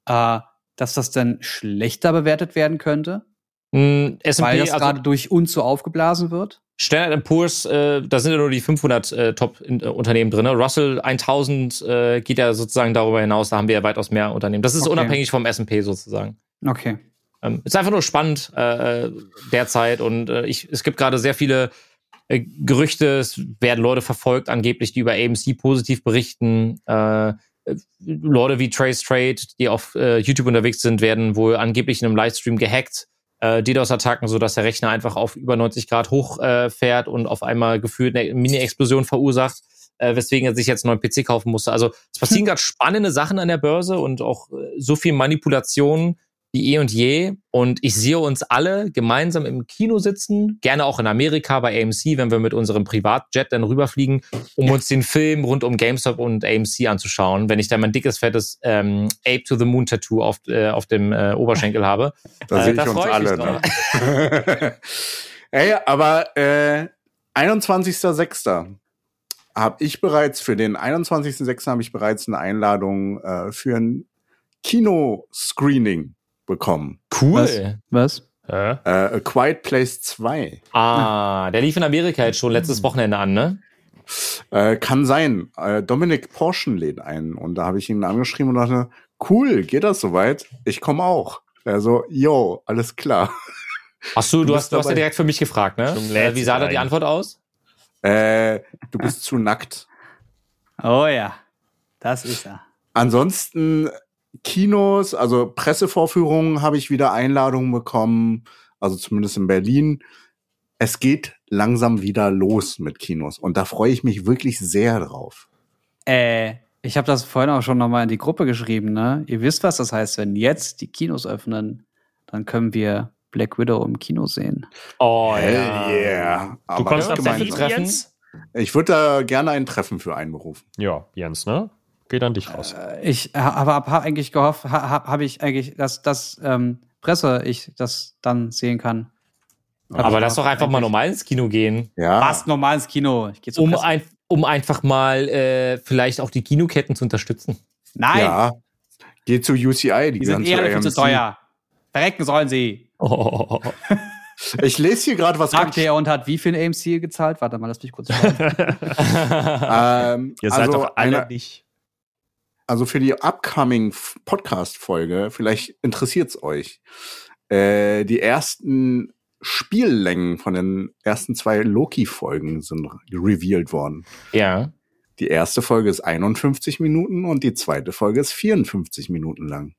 äh, dass das dann schlechter bewertet werden könnte? Mm, Weil das also gerade durch uns so aufgeblasen wird? Standard Poor's, äh, da sind ja nur die 500 äh, Top-Unternehmen drin. Russell 1000 äh, geht ja sozusagen darüber hinaus, da haben wir ja weitaus mehr Unternehmen. Das ist Okay. unabhängig vom S&P sozusagen. Okay. Ähm, ist einfach nur spannend äh, derzeit und äh, ich, es gibt gerade sehr viele äh, Gerüchte, es werden Leute verfolgt, angeblich, die über AMC positiv berichten. Äh, äh, Leute wie Trace Trade, die auf äh, YouTube unterwegs sind, werden wohl angeblich in einem Livestream gehackt. Äh, DDoS-Attacken, sodass der Rechner einfach auf über 90 Grad hochfährt äh, fährt und auf einmal gefühlt eine Mini-Explosion verursacht, äh, weswegen er sich jetzt einen neuen PC kaufen musste. Also es passieren gerade spannende Sachen an der Börse und auch äh, so viel Manipulation wie eh und je. Und ich sehe uns alle gemeinsam im Kino sitzen, gerne auch in Amerika bei AMC, wenn wir mit unserem Privatjet dann rüberfliegen, um uns den Film rund um GameStop und AMC anzuschauen, wenn ich da mein dickes, fettes ähm, Ape to the Moon Tattoo auf, äh, auf dem äh, Oberschenkel habe. Da Äh, sehe ich da uns ich alle. Ne? Ey, aber äh, 21.06. habe ich bereits, für den 21.06. habe ich bereits eine Einladung äh, für ein Kino-Screening bekommen. Cool. Was? Hä? Äh, A Quiet Place 2. Ah, der lief in Amerika jetzt schon letztes Wochenende an, ne? Äh, kann sein. Äh, Dominik Porschen lädt ein. Und da habe ich ihn angeschrieben und dachte, cool, geht das soweit? Ich komme auch. Er so, yo, alles klar. Ach so, du, Du hast, du hast ja direkt für mich gefragt, ne? Äh, wie sah da die. Antwort aus? Äh, du bist zu nackt. Oh ja. Das ist er. Ansonsten Kinos, also Pressevorführungen habe ich wieder Einladungen bekommen. also zumindest in Berlin, es geht langsam wieder los mit Kinos. Und da freue ich mich wirklich sehr drauf. Äh, ich habe das vorhin auch schon nochmal in die Gruppe geschrieben, ne? Ihr wisst, was das heißt, wenn jetzt die Kinos öffnen, dann können wir Black Widow im Kino sehen. Oh Hell yeah. Du Aber kommst nach gemeint Berlin, ist- treffen? Ich würde da gerne ein Treffen für einberufen. Ja, Jens, ne? Geht an dich raus. Ich habe hab, hab eigentlich gehofft, habe hab, hab ich eigentlich, dass das ähm, Presse ich das dann sehen kann. Hab Aber ich lass doch einfach mal eigentlich. normal ins Kino gehen. Ja. Was normal ins Kino? Ich geh zur Um, Presse. ein, um einfach mal äh, vielleicht auch die Kinoketten zu unterstützen. Nein, Ja. Geh zu UCI, die, die sind eh zu viel zu teuer. Verrecken sollen sie. Oh. Ich lese hier gerade was Sagte er und hat wie viel AMC gezahlt? Warte mal, lass mich kurz schauen. ähm, Ihr seid also doch alle eine, nicht. Also für die upcoming Podcast-Folge, vielleicht interessiert's euch. Äh, die ersten Spiellängen von den ersten zwei Loki-Folgen sind revealed worden. ja. Die erste Folge ist 51 Minuten und die zweite Folge ist 54 Minuten lang.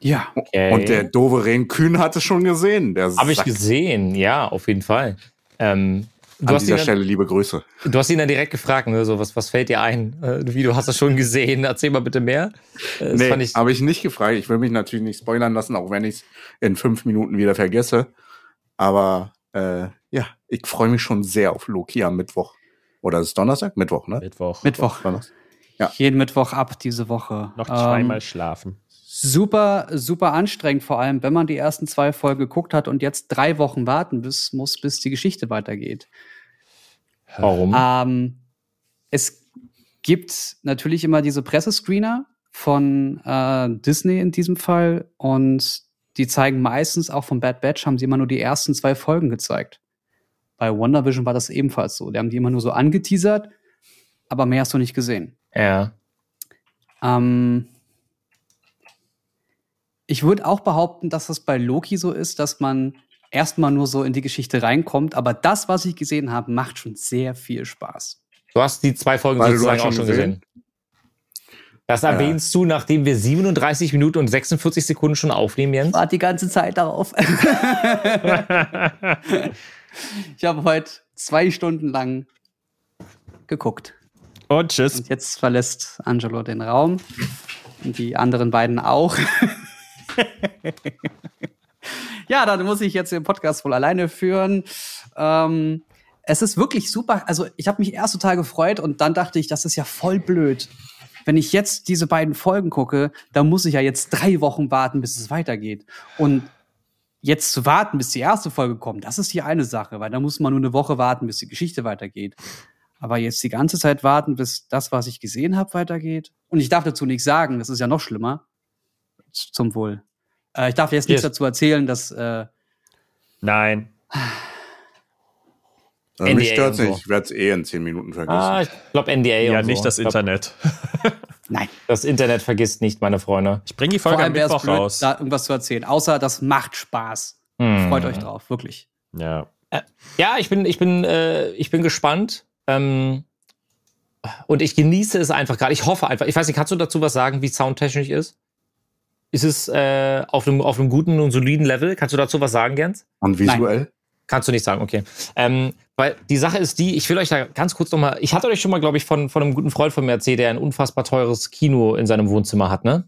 ja. Okay. Und der doofe Ren Kühn hat es schon gesehen. Habe ich gesehen, ja, auf jeden Fall. Ähm, du, An dieser dann, Stelle liebe Grüße. du hast ihn dann direkt gefragt, ne, so, was, was fällt dir ein? Äh, wie, du hast das schon gesehen, erzähl mal bitte mehr. Äh, das Nee, fand ich, habe ich nicht gefragt. Ich will mich natürlich nicht spoilern lassen, auch wenn ich es in fünf Minuten wieder vergesse. Aber äh, ja, ich freue mich schon sehr auf Loki am Mittwoch. Oder ist es Donnerstag? Mittwoch, ne? Mittwoch. Mittwoch. Donnerstag. Ja. Jeden Mittwoch ab diese Woche. Noch Ähm, zweimal schlafen. Super, super anstrengend, vor allem, wenn man die ersten zwei Folgen geguckt hat und jetzt drei Wochen warten bis, muss, bis die Geschichte weitergeht. warum? Ähm, es gibt natürlich immer diese Pressescreener von äh, Disney in diesem Fall und die zeigen meistens auch von Bad Batch haben sie immer nur die ersten zwei Folgen gezeigt. Bei WandaVision war das ebenfalls so. Die haben die immer nur so angeteasert, aber mehr hast du nicht gesehen. ja. Ähm, ich würde auch behaupten, dass das bei Loki so ist, dass man erstmal nur so in die Geschichte reinkommt, aber das, was ich gesehen habe, macht schon sehr viel Spaß. Du hast die zwei Folgen du sozusagen auch schon schon gesehen. Das erwähnst du, nachdem wir 37 Minuten und 46 Sekunden schon aufnehmen, Jens? Warte die ganze Zeit darauf. ich habe heute zwei Stunden lang geguckt. Und tschüss. Und jetzt verlässt Angelo den Raum. Und die anderen beiden auch. ja, dann muss ich jetzt den Podcast wohl alleine führen. Ähm, es ist wirklich super. Also, ich habe mich erst total gefreut und dann dachte ich, das ist ja voll blöd. Wenn ich jetzt diese beiden Folgen gucke, dann muss ich ja jetzt drei Wochen warten, bis es weitergeht. Und jetzt zu warten, bis die erste Folge kommt, das ist die eine Sache, weil da muss man nur eine Woche warten, bis die Geschichte weitergeht. Aber jetzt die ganze Zeit warten, bis das, was ich gesehen habe, weitergeht. Und ich darf dazu nichts sagen, das ist ja noch schlimmer. Zum Wohl. Äh, ich darf jetzt nichts Yes. dazu erzählen, dass äh, Nein. Also mich und so. nicht. Ich werde es eh in zehn Minuten vergessen. Ah, ich glaube NDA Ja, und nicht so. das Ich glaub, Internet. nein. Das Internet vergisst nicht, meine Freunde. Ich bringe die Vor Folge am allem wäre es Mittwoch blöd, raus. da irgendwas zu erzählen. Außer das macht Spaß. Hm. Freut euch drauf, wirklich. Ja. Ja, ich bin, ich bin, äh, ich bin gespannt. Ähm, und ich genieße es einfach gerade. Ich hoffe einfach. Ich weiß nicht, kannst du dazu was sagen, wie soundtechnisch ist? Ist es äh, auf, einem, auf einem guten und soliden Level? Kannst du dazu was sagen, Jens? Und visuell? Kannst du nicht sagen, okay. Ähm, weil die Sache ist die, ich will euch da ganz kurz nochmal, ich hatte euch schon mal, glaube ich, von, von einem guten Freund von mir erzählt, der ein unfassbar teures Kino in seinem Wohnzimmer hat, ne?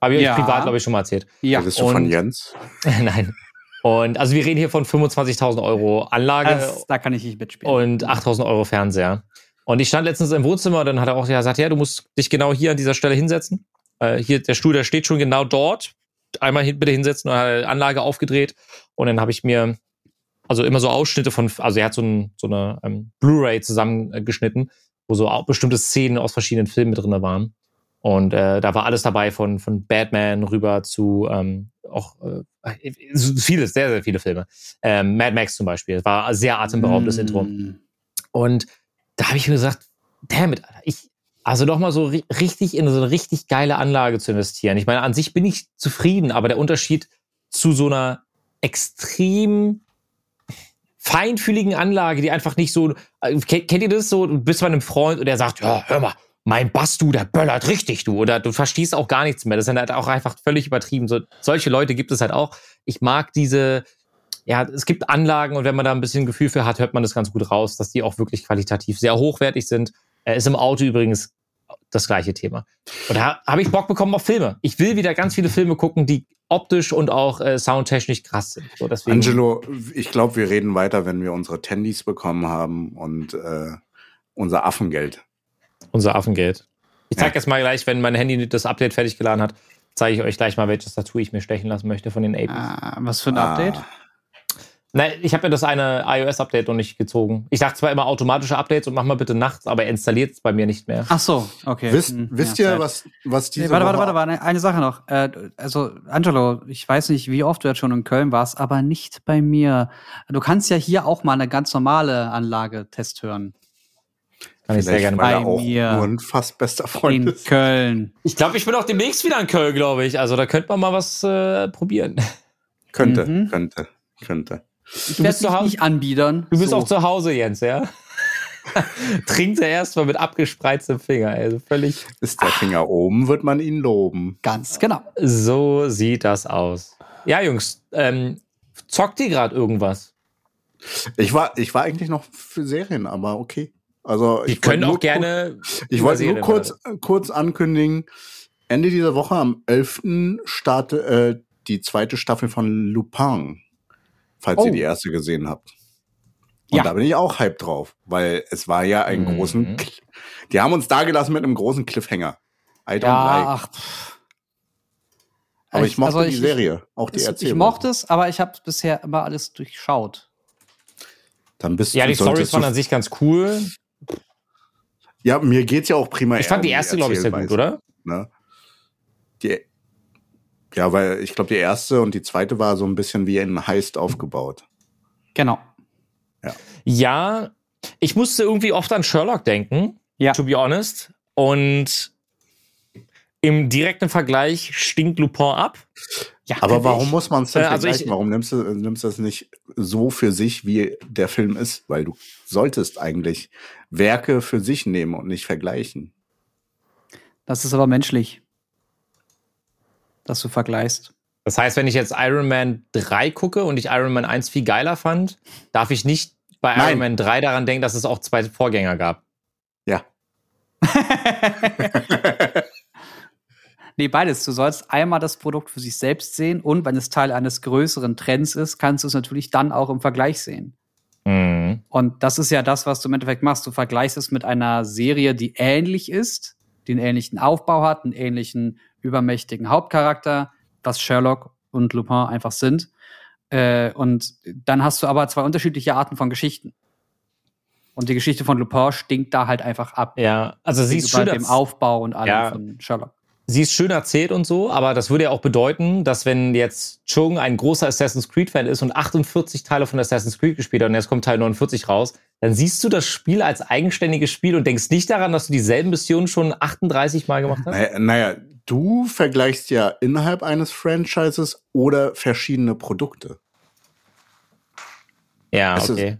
Habe ich Ja. euch privat, glaube ich, schon mal erzählt. Ja, Bist du von und- Jens? Nein. Und also wir reden hier von 25.000 Euro Anlage das, da kann ich nicht mitspielen. und 8000 Euro Fernseher. Und ich stand letztens im Wohnzimmer dann hat er auch gesagt, ja, du musst dich genau hier an dieser Stelle hinsetzen. Äh, hier, der Stuhl, der steht schon genau dort. Einmal hin, bitte hinsetzen die Anlage aufgedreht. Und dann habe ich mir also immer so Ausschnitte von, also er hat so, ein, so eine ähm, Blu-ray zusammengeschnitten, wo so auch bestimmte Szenen aus verschiedenen Filmen mit drin waren. Und äh, da war alles dabei von, von Batman rüber zu ähm, auch äh, viele, sehr, sehr viele Filme. Ähm, Mad Max zum Beispiel. War ein sehr atemberaubendes Mm. Intro. Und da habe ich mir gesagt, damn it, Alter, ich, also doch mal so ri richtig in so eine richtig geile Anlage zu investieren. Ich meine, an sich bin ich zufrieden, aber der Unterschied zu so einer extrem feinfühligen Anlage, die einfach nicht so, äh, kennt, ihr das so? Du bist bei einem Freund und der sagt, ja, hör mal, mein Bass, du, der böllert richtig, du. Oder du verstehst auch gar nichts mehr. Das ist halt auch einfach völlig übertrieben. So, solche Leute gibt es halt auch. Ich mag diese, ja, es gibt Anlagen und wenn man da ein bisschen Gefühl für hat, hört man das ganz gut raus, dass die auch wirklich qualitativ sehr hochwertig sind. Äh, ist im Auto übrigens das gleiche Thema. Und da habe ich Bock bekommen auf Filme. Ich will wieder ganz viele Filme gucken, die optisch und auch äh, soundtechnisch krass sind. So, deswegen, Angelo, ich glaube, wir reden weiter, wenn wir unsere Tandys bekommen haben und äh, unser Affengeld. unser Affengeld. Ich zeige Ja. jetzt mal gleich, wenn mein Handy das Update fertig geladen hat, zeige ich euch gleich mal, welches Tattoo ich mir stechen lassen möchte von den Apes. Ah, was für ein Update? Nein, ich habe ja das eine iOS-Update noch nicht gezogen. Ich dachte zwar immer automatische Updates und mach mal bitte nachts, aber er installiert es bei mir nicht mehr. Ach so, okay. Wisst, Hm, wisst ja, ihr, was, was diese Nee, warte, warte, warte, warte, eine Sache noch. Äh, also, Angelo, ich weiß nicht, wie oft du jetzt schon in Köln warst, aber nicht bei mir. Du kannst ja hier auch mal eine ganz normale Anlage Test hören. Kann ich sehr gerne bei auch mir. nur ein fast bester Freund In ist. Köln. Ich glaube, ich bin auch demnächst wieder in Köln, glaube ich. Also da könnte man mal was äh, probieren. Könnte, Mhm. könnte, könnte. Ich Du werde mich Hause- nicht anbiedern. Du bist so. auch zu Hause, Jens, ja? Trinkt er erstmal mit abgespreiztem Finger. Also völlig. Ist der Finger oben, wird man ihn loben. Ganz genau. So sieht das aus. Ja, Jungs, ähm, zockt ihr gerade irgendwas? Ich war, ich war eigentlich noch für Serien, aber okay. Also Die ich können wollte auch nur gerne. Ich wollte nur kurz, kurz ankündigen. Ende dieser Woche am 11. startet äh, die zweite Staffel von Lupin, falls Oh. ihr die erste gesehen habt. Und Ja. da bin ich auch hype drauf, weil es war ja einen Mhm. großen. Kl- Die haben uns da gelassen mit einem großen Cliffhanger. I don't Ja, like. ach. pff. Aber ich mochte also die Serie, auch die Ich, ich Erzählung. mochte es, aber ich habe bisher immer alles durchschaut. Dann bist Ja, du, die Stories waren an sich ganz cool. Ja, mir geht's ja auch prima. Ich fand die erste, glaube ich, sehr gut, oder? Ne? Die, ja, weil ich glaube, die erste und die zweite war so ein bisschen wie ein Heist aufgebaut. Genau. Ja, ich musste irgendwie oft an Sherlock denken, Ja. to be honest. Und im direkten Vergleich stinkt Lupin ab. Ja, Aber warum ich. muss man es denn Äh, also ich- vergleichen? warum nimmst du, nimmst du das nicht so für sich, wie der Film ist? Weil du solltest eigentlich Werke für sich nehmen und nicht vergleichen. Das ist aber menschlich. Dass du vergleichst. Das heißt, wenn ich jetzt Iron Man 3 gucke und ich Iron Man 1 viel geiler fand, darf ich nicht bei Nein. Iron Man 3 daran denken, dass es auch zwei Vorgänger gab. Ja. Nee, beides. Du sollst einmal das Produkt für sich selbst sehen und wenn es Teil eines größeren Trends ist, kannst du es natürlich dann auch im Vergleich sehen. Mhm. Und das ist ja das, was du im Endeffekt machst. Du vergleichst es mit einer Serie, die ähnlich ist, die einen ähnlichen Aufbau hat, einen ähnlichen übermächtigen Hauptcharakter, was Sherlock und Lupin einfach sind. Äh, und dann hast du aber zwei unterschiedliche Arten von Geschichten. Und die Geschichte von Lupin stinkt da halt einfach ab. Ja, also sie ist schön, dem Aufbau und allem Ja. von Sherlock. sie ist schön erzählt und so, aber das würde ja auch bedeuten, dass wenn jetzt Chung ein großer Assassin's Creed-Fan ist und 48 Teile von Assassin's Creed gespielt hat und jetzt kommt Teil 49 raus, dann siehst du das Spiel als eigenständiges Spiel und denkst nicht daran, dass du dieselben Missionen schon 38 Mal gemacht hast. Naja, naja, du vergleichst ja innerhalb eines Franchises oder verschiedene Produkte. Ja, Es okay.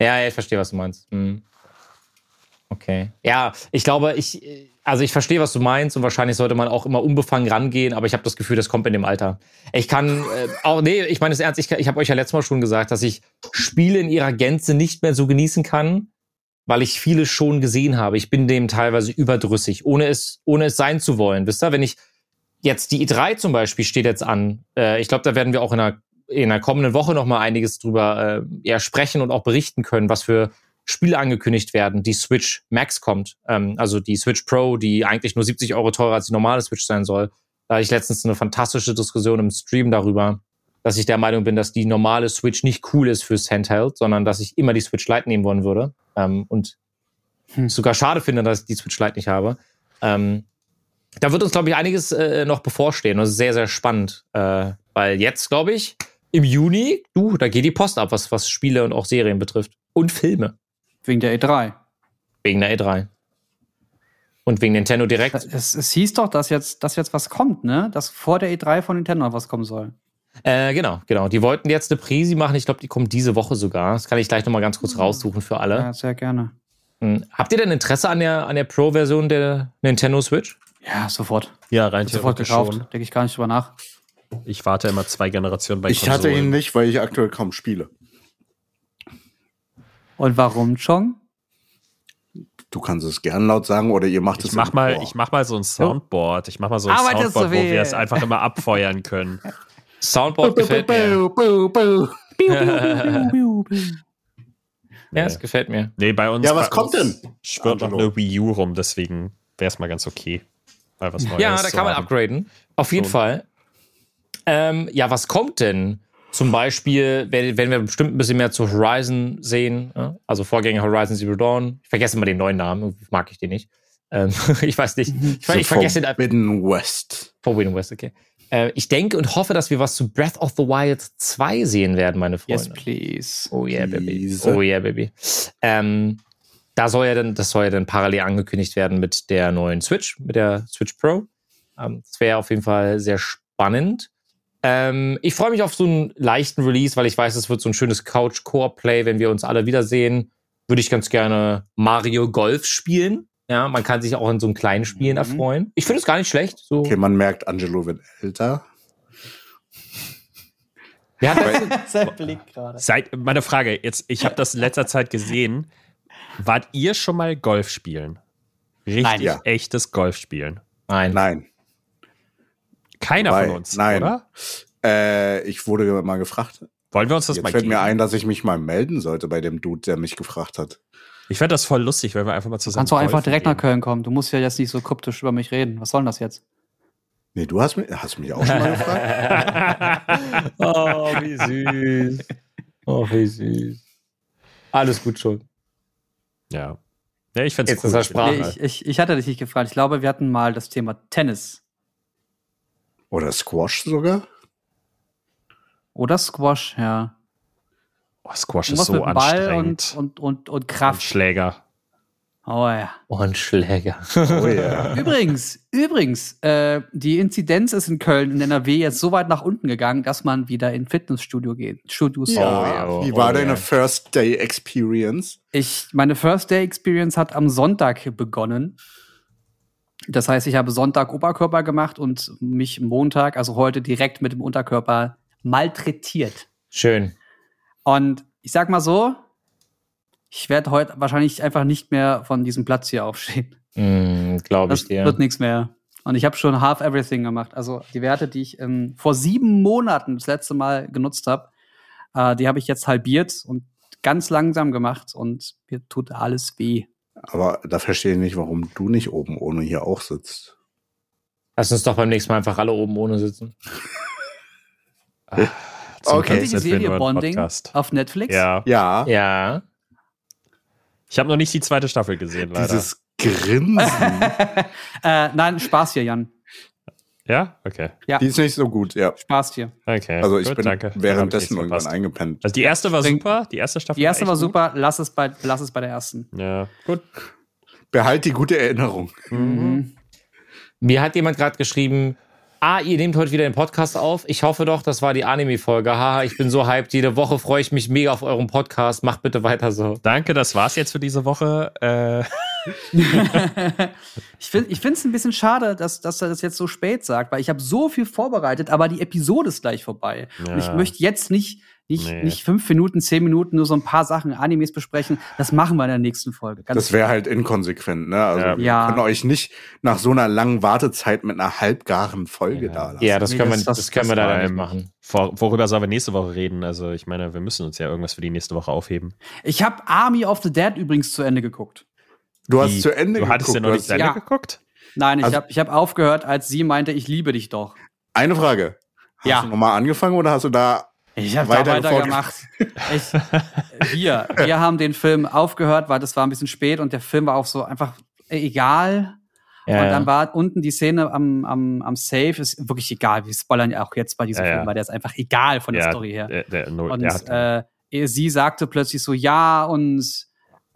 Ja, ich verstehe, was du meinst. Hm. Okay. Ja, ich glaube, ich, also ich verstehe, was du meinst und wahrscheinlich sollte man auch immer unbefangen rangehen, aber ich habe das Gefühl, das kommt in dem Alter. Ich kann äh, auch, nee, ich meine es ernst, ich, ich habe euch ja letztes Mal schon gesagt, dass ich Spiele in ihrer Gänze nicht mehr so genießen kann, weil ich viele schon gesehen habe. Ich bin dem teilweise überdrüssig, ohne es, ohne es sein zu wollen. Wisst ihr, wenn ich jetzt die E3 zum Beispiel steht jetzt an, äh, ich glaube, da werden wir auch in der in der kommenden Woche noch mal einiges drüber äh, ja, sprechen und auch berichten können, was für Spiele angekündigt werden. Die Switch Max kommt, ähm, also die Switch Pro, die eigentlich nur 70 Euro teurer als die normale Switch sein soll. Da hatte ich letztens eine fantastische Diskussion im Stream darüber, dass ich der Meinung bin, dass die normale Switch nicht cool ist fürs Handheld, sondern dass ich immer die Switch Lite nehmen wollen würde. Ähm, und Hm. sogar schade finde, dass ich die Switch Lite nicht habe. Ähm, da wird uns, glaube ich, einiges äh, noch bevorstehen. Das ist sehr, sehr spannend. Äh, weil jetzt, glaube ich, im Juni, du, da geht die Post ab, was, was Spiele und auch Serien betrifft. Und Filme. Wegen der E3. Wegen der E3. Und wegen Nintendo Direct. Es, es hieß doch, dass jetzt, dass jetzt was kommt, ne? Dass vor der E3 von Nintendo noch was kommen soll. Äh, genau, genau. Die wollten jetzt eine Präsi machen. Ich glaube, die kommt diese Woche sogar. Das kann ich gleich nochmal ganz kurz raussuchen für alle. Ja, sehr gerne. Hm. Habt ihr denn Interesse an der, an der Pro-Version der Nintendo Switch? Ja, sofort. Ja, rein Sofort gekauft. schon. Denke ich gar nicht drüber nach. Ich warte immer zwei Generationen bei Ich hatte Konsolen. ihn nicht, weil ich aktuell kaum spiele. Und warum, Chong? Du kannst es gern laut sagen oder ihr macht es Ich mach, im mal, ich mach mal so ein Soundboard. Ich mach mal so ein Arbeitest Soundboard, du wo wir es einfach immer abfeuern können. Soundboard gefällt mir. Ja, es gefällt mir. Nee, bei uns. Ja, was bei kommt uns denn? Schwirrt noch eine Wii U rum, deswegen wäre es mal ganz okay. Mal was Neues Ja, da kann man haben. upgraden. Auf jeden Schon. Fall. Ähm, ja, was kommt denn? Zum Beispiel, wenn, wenn wir bestimmt ein bisschen mehr zu Horizon sehen, ja? also Vorgänger Horizon Zero Dawn. Ich vergesse immer den neuen Namen, irgendwie mag ich den nicht. Ähm, ich weiß nicht. Ich, ich vergesse den Forbidden West. Forbidden West, okay. Äh, ich denke und hoffe, dass wir was zu Breath of the Wild 2 sehen werden, meine Freunde. Yes, please. Oh yeah, baby. Oh yeah, baby. Ähm, da soll ja dann, das soll ja dann parallel angekündigt werden mit der neuen Switch, mit der Switch Pro. Ähm, das wäre auf jeden Fall sehr spannend. Ähm, ich freue mich auf so einen leichten Release, weil ich weiß, es wird so ein schönes Couch-Core-Play, wenn wir uns alle wiedersehen. Würde ich ganz gerne Mario Golf spielen. Ja, man kann sich auch in so einem kleinen Spielen Mhm. erfreuen. Ich finde es gar nicht schlecht. So. Okay, man merkt, Angelo wird älter. Hat das? Sein Blick gerade. Seit, meine Frage, jetzt, ich habe das in letzter Zeit gesehen. Wart ihr schon mal Golf spielen? Richtig Nein. Ja. echtes Golf spielen. Nein. Nein. Keiner Nein, von uns, nein. oder? Äh, ich wurde mal gefragt. Wollen wir uns das Jetzt mal fällt geben? mir ein, dass ich mich mal melden sollte bei dem Dude, der mich gefragt hat. Ich fände das voll lustig, wenn wir einfach mal zusammen Kannst du einfach direkt nach gehen. Köln kommen. Du musst ja jetzt nicht so kryptisch über mich reden. Was soll denn das jetzt? Nee, du hast mich, hast mich auch schon mal gefragt. oh, wie süß. Oh, wie süß. Alles gut schon. Ja. Ja, ich fände Jetzt es ist cool. Sprache. Nee, ich, ich, ich hatte dich nicht gefragt. Ich glaube, wir hatten mal das Thema Tennis Oder Squash sogar. oder Squash, ja. Oh, Squash ist so mit Ball anstrengend. und, und, und, und Und Kraft. Schläger. Oh ja. Und Schläger. Oh ja. Übrigens, übrigens, äh, die Inzidenz ist in Köln in NRW jetzt so weit nach unten gegangen, dass man wieder in Fitnessstudio geht. Studios. ja. Oh, ja. Wie war Oh, deine ja. First Day Experience? Ich, meine First Day Experience hat am Sonntag begonnen. Das heißt, ich habe Sonntag Oberkörper gemacht und mich Montag, also heute direkt mit dem Unterkörper malträtiert. Schön. Und ich sag mal so, ich werde heute wahrscheinlich einfach nicht mehr von diesem Platz hier aufstehen. Mm, Glaube ich Das dir. wird nichts mehr. Und ich habe schon half everything gemacht. Also die Werte, die ich ähm, vor sieben Monaten das letzte Mal genutzt habe, äh, die habe ich jetzt halbiert und ganz langsam gemacht und mir tut alles weh. Aber da verstehe ich nicht, warum du nicht oben ohne hier auch sitzt. Lass uns doch beim nächsten Mal einfach alle oben ohne sitzen. Zum Okay. Kennt ihr die Serie Bonding Podcast. auf Netflix? Ja. Ja, Ja. Ich habe noch nicht die zweite Staffel gesehen, leider. dieses Grinsen, Äh, nein, Spaß hier, Jan. ja? Okay. die ist nicht so gut, ja. Spaß hier. Okay. Also ich Gut, bin danke. währenddessen irgendwann verpasst. eingepennt. Also die erste war super, die erste Staffel Die erste war echt super, lass es bei, lass es bei der ersten. Ja, gut. Behalt die gute Erinnerung. Mhm. Mir hat jemand gerade geschrieben, ah, ihr nehmt heute wieder den Podcast auf. Ich hoffe doch, das war die Anime-Folge. Haha, ich bin so hyped. Jede Woche freue ich mich mega auf euren Podcast. Macht bitte weiter so. Danke, das war's jetzt für diese Woche. Äh, Ich finde es ein bisschen schade, dass, dass er das jetzt so spät sagt, weil ich habe so viel vorbereitet, aber die Episode ist gleich vorbei. Und ich Ja. möchte jetzt nicht, nicht, Nee. nicht fünf Minuten, zehn Minuten nur so ein paar Sachen, Animes besprechen. Das machen wir in der nächsten Folge. Ganz Das wäre halt inkonsequent, ne? Also Ja. wir Ja. können euch nicht nach so einer langen Wartezeit mit einer halbgaren Folge Ja. da lassen. Ja, das Nee, können das- wir, das- das, können wir das leider vor nicht machen. vor, worüber sollen wir nächste Woche reden? Also ich meine, wir müssen uns ja irgendwas für die nächste Woche aufheben. Ich habe Army of the Dead übrigens zu Ende geguckt. Du hast Wie? zu Ende Du hattest ja geguckt. noch du nicht zu Ende Ja. geguckt? Nein, ich Also- habe ich hab aufgehört, als sie meinte, ich liebe dich doch. Eine Frage. Hast Ja. du nochmal angefangen oder hast du da Ich habe da Weiter weitergemacht. Ich, wir, wir haben den Film aufgehört, weil das war ein bisschen spät und der Film war auch so einfach egal. Ja, und dann ja. war unten die Szene am, am, am Safe, ist wirklich egal. Wir spoilern ja auch jetzt bei diesem Ja. Film, weil der ist einfach egal von der Story her. Der, der, no, Und der äh, sie sagte plötzlich so, ja, und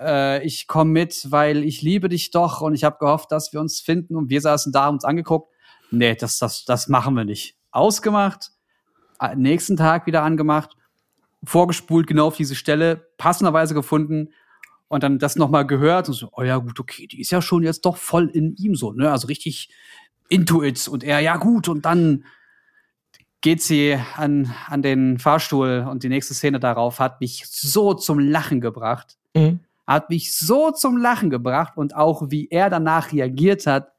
äh, ich komme mit, weil ich liebe dich doch und ich habe gehofft, dass wir uns finden und wir saßen da, haben uns angeguckt. Nee, das, das, das machen wir nicht. Ausgemacht, nächsten Tag wieder angemacht, vorgespult genau auf diese Stelle, passenderweise gefunden und dann das nochmal gehört und so, oh ja, gut, okay, die ist ja schon jetzt doch voll in ihm so, ne? Also richtig into it und er, ja gut, und dann geht sie an, an den Fahrstuhl und die nächste Szene darauf hat mich so zum Lachen gebracht. Mhm. Hat mich so zum Lachen gebracht und auch wie er danach reagiert hat,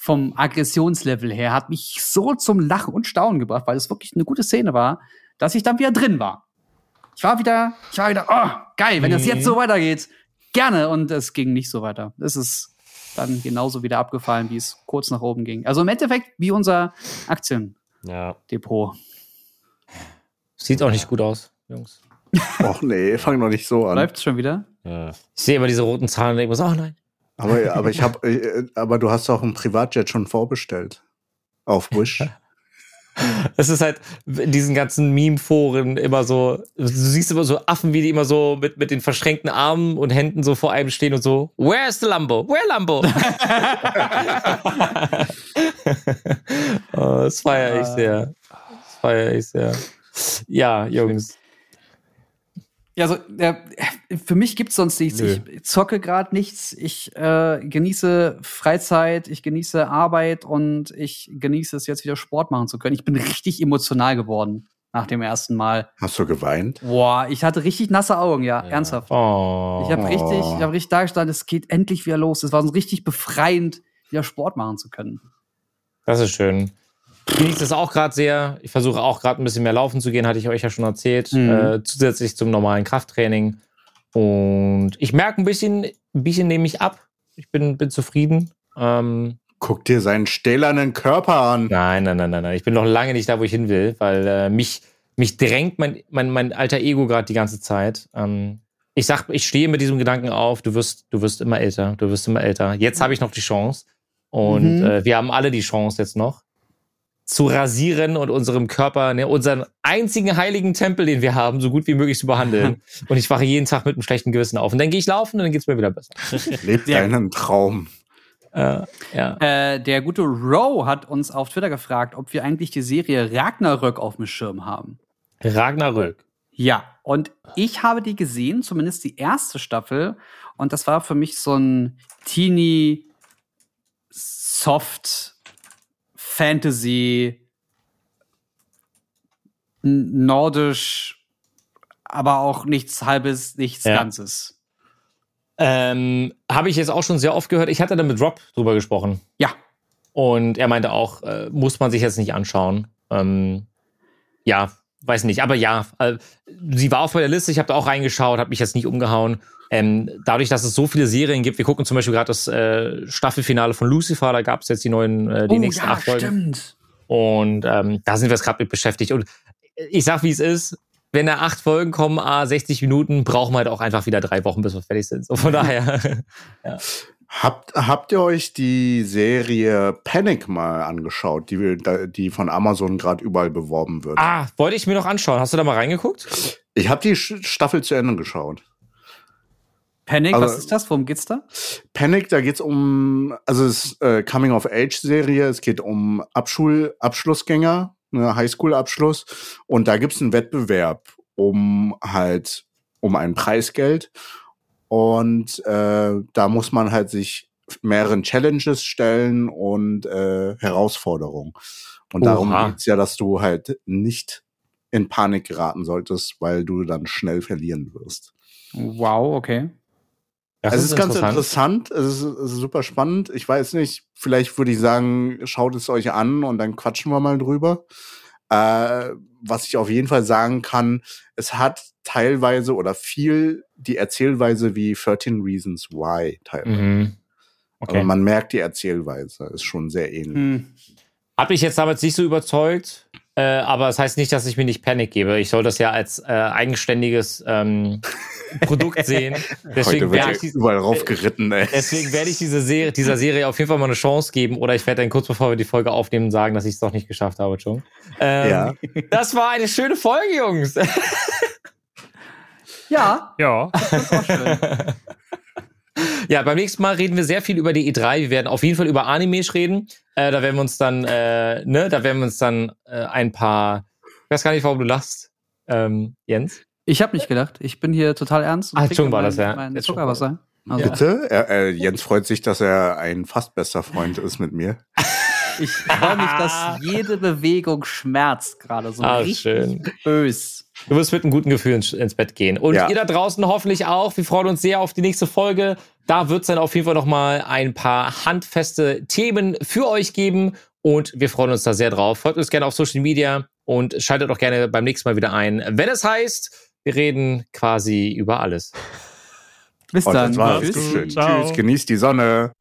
vom Aggressionslevel her, hat mich so zum Lachen und Staunen gebracht, weil es wirklich eine gute Szene war, dass ich dann wieder drin war. Ich war wieder, ich war wieder, oh, geil, wenn das Mhm. jetzt so weitergeht, gerne. Und es ging nicht so weiter. Es ist dann genauso wieder abgefallen, wie es kurz nach oben ging. Also im Endeffekt wie unser Aktiendepot. Ja. Sieht auch nicht gut aus, Jungs. Och nee, fang noch nicht so an. Läuft's schon wieder? ja. Ich sehe immer diese roten Zahlen und denke mir so, oh nein. Aber, aber ich habe, aber du hast doch ein Privatjet schon vorbestellt. Auf Wish. Es ist halt in diesen ganzen Meme-Foren immer so, du siehst immer so Affen, wie die immer so mit, mit den verschränkten Armen und Händen so vor einem stehen und so, where's the Lambo? Where Lambo? oh, das feiere ich sehr. Das feiere ich sehr. Ja, Jungs. Ja, also äh, für mich gibt's sonst nichts. Nö. Ich zocke gerade nichts. Ich äh, genieße Freizeit, ich genieße Arbeit und ich genieße es jetzt wieder Sport machen zu können. Ich bin richtig emotional geworden nach dem ersten Mal. Hast du geweint? Boah, ich hatte richtig nasse Augen, ja, Ja. ernsthaft. Oh. Ich habe richtig, ich habe richtig dargestanden, es geht endlich wieder los. Es war so richtig befreiend, wieder Sport machen zu können. Das ist schön. Ich genieße das auch gerade sehr. Ich versuche auch gerade ein bisschen mehr laufen zu gehen, hatte ich euch ja schon erzählt. Mhm. Äh, zusätzlich zum normalen Krafttraining. Und ich merke ein bisschen, ein bisschen nehme ich ab. Ich bin, bin zufrieden. Ähm, Guck dir seinen stählernen Körper an. nein, nein, nein, nein, nein. Ich bin noch lange nicht da, wo ich hin will, weil äh, mich, mich drängt mein, mein, mein alter Ego gerade die ganze Zeit. Ähm, ich sag, ich stehe mit diesem Gedanken auf, du wirst, du wirst immer älter, du wirst immer älter. Jetzt habe ich noch die Chance. Und Mhm. äh, wir haben alle die Chance jetzt noch zu rasieren und unserem Körper, ne, unseren einzigen heiligen Tempel, den wir haben, so gut wie möglich zu behandeln. und ich wache jeden Tag mit einem schlechten Gewissen auf. Und dann gehe ich laufen und dann geht's mir wieder besser. Lebt Ja. deinen Traum. Äh, ja. Äh, der gute Row hat uns auf Twitter gefragt, ob wir eigentlich die Serie Ragnarök auf dem Schirm haben. Ragnarök. Ja, und ich habe die gesehen, zumindest die erste Staffel. Und das war für mich so ein teeny soft Fantasy nordisch, aber auch nichts halbes, nichts Ja. Ganzes. Ähm, Habe ich jetzt auch schon sehr oft gehört. Ich hatte da mit Rob drüber gesprochen. Ja, Und er meinte auch, äh, muss man sich jetzt nicht anschauen. Ähm, ja, weiß nicht. Aber ja, äh, sie war auf meiner Liste. Ich habe da auch reingeschaut, habe mich jetzt nicht umgehauen. Ähm, dadurch, dass es so viele Serien gibt, wir gucken zum Beispiel gerade das äh, Staffelfinale von Lucifer, da gab es jetzt die neuen, äh, die oh, nächsten ja, acht Folgen. stimmt. Und ähm, da sind wir jetzt gerade mit beschäftigt. Und ich sag, wie es ist. Wenn da acht Folgen kommen, a 60 Minuten, brauchen wir halt auch einfach wieder drei Wochen, bis wir fertig sind. So von daher. Habt, habt ihr euch die Serie Panic mal angeschaut, die, wir- die von Amazon gerade überall beworben wird? ah, wollte ich mir noch anschauen. Hast du da mal reingeguckt? Ich habe die Staffel zu Ende geschaut. Panic, Also- was ist das? Worum geht's da? Panic, da geht's um, also es ist äh, Coming of Age Serie, es geht um Abschul Abschlussgänger, ne, Highschool-Abschluss und da gibt's einen Wettbewerb um halt um ein Preisgeld und äh, da muss man halt sich mehreren Challenges stellen und äh, Herausforderungen. Und darum Oha. geht's ja, dass du halt nicht in Panik geraten solltest, weil du dann schnell verlieren wirst. Wow, okay. Das es ist, ganz interessant, es ist, es ist super spannend. Ich weiß nicht, vielleicht würde ich sagen, schaut es euch an und dann quatschen wir mal drüber. Äh, was ich auf jeden Fall sagen kann, es hat teilweise oder viel die Erzählweise wie 13 Reasons Why teilweise. Mhm. Aber Okay. man merkt die Erzählweise, ist schon sehr ähnlich. Hm. Hat mich jetzt damals nicht so überzeugt, äh, aber das heißt nicht, dass ich mir nicht Panik gebe. Ich soll das ja als äh, eigenständiges ähm, Produkt sehen. Deswegen Heute werde ich, überall raufgeritten, ey. deswegen werde ich diese Serie, dieser Serie auf jeden Fall mal eine Chance geben oder ich werde dann kurz bevor wir die Folge aufnehmen sagen, dass ich es doch nicht geschafft habe, schon. Ähm, Ja. Das war eine schöne Folge, Jungs. Ja, Ja. Ja, beim nächsten Mal reden wir sehr viel über die E3. Wir werden auf jeden Fall über Animes reden. Äh, da werden wir uns dann, äh, ne, da werden wir uns dann äh, ein paar. Ich weiß gar nicht, warum du lachst, ähm, Jens. Ich habe nicht gedacht. Ich bin hier total ernst. und Ah, trinke Entschuldigung, war mein- das, ja. Mein Zuckerwasser. Also, Bitte? Er, äh, Jens freut sich, dass er ein fast bester Freund ist mit mir. Ich freue mich, dass jede Bewegung schmerzt gerade so Ah, richtig schön. bös. Du wirst mit einem guten Gefühl ins, ins Bett gehen. Und Ja. ihr da draußen hoffentlich auch. Wir freuen uns sehr auf die nächste Folge. Da wird es dann auf jeden Fall noch mal ein paar handfeste Themen für euch geben. Und wir freuen uns da sehr drauf. Folgt uns gerne auf Social Media und schaltet auch gerne beim nächsten Mal wieder ein. Wenn es heißt, wir reden quasi über alles. Bis Und dann. Tschüss. Tschüss. Genießt die Sonne.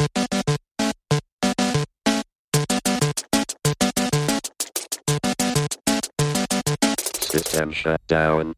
System shut down.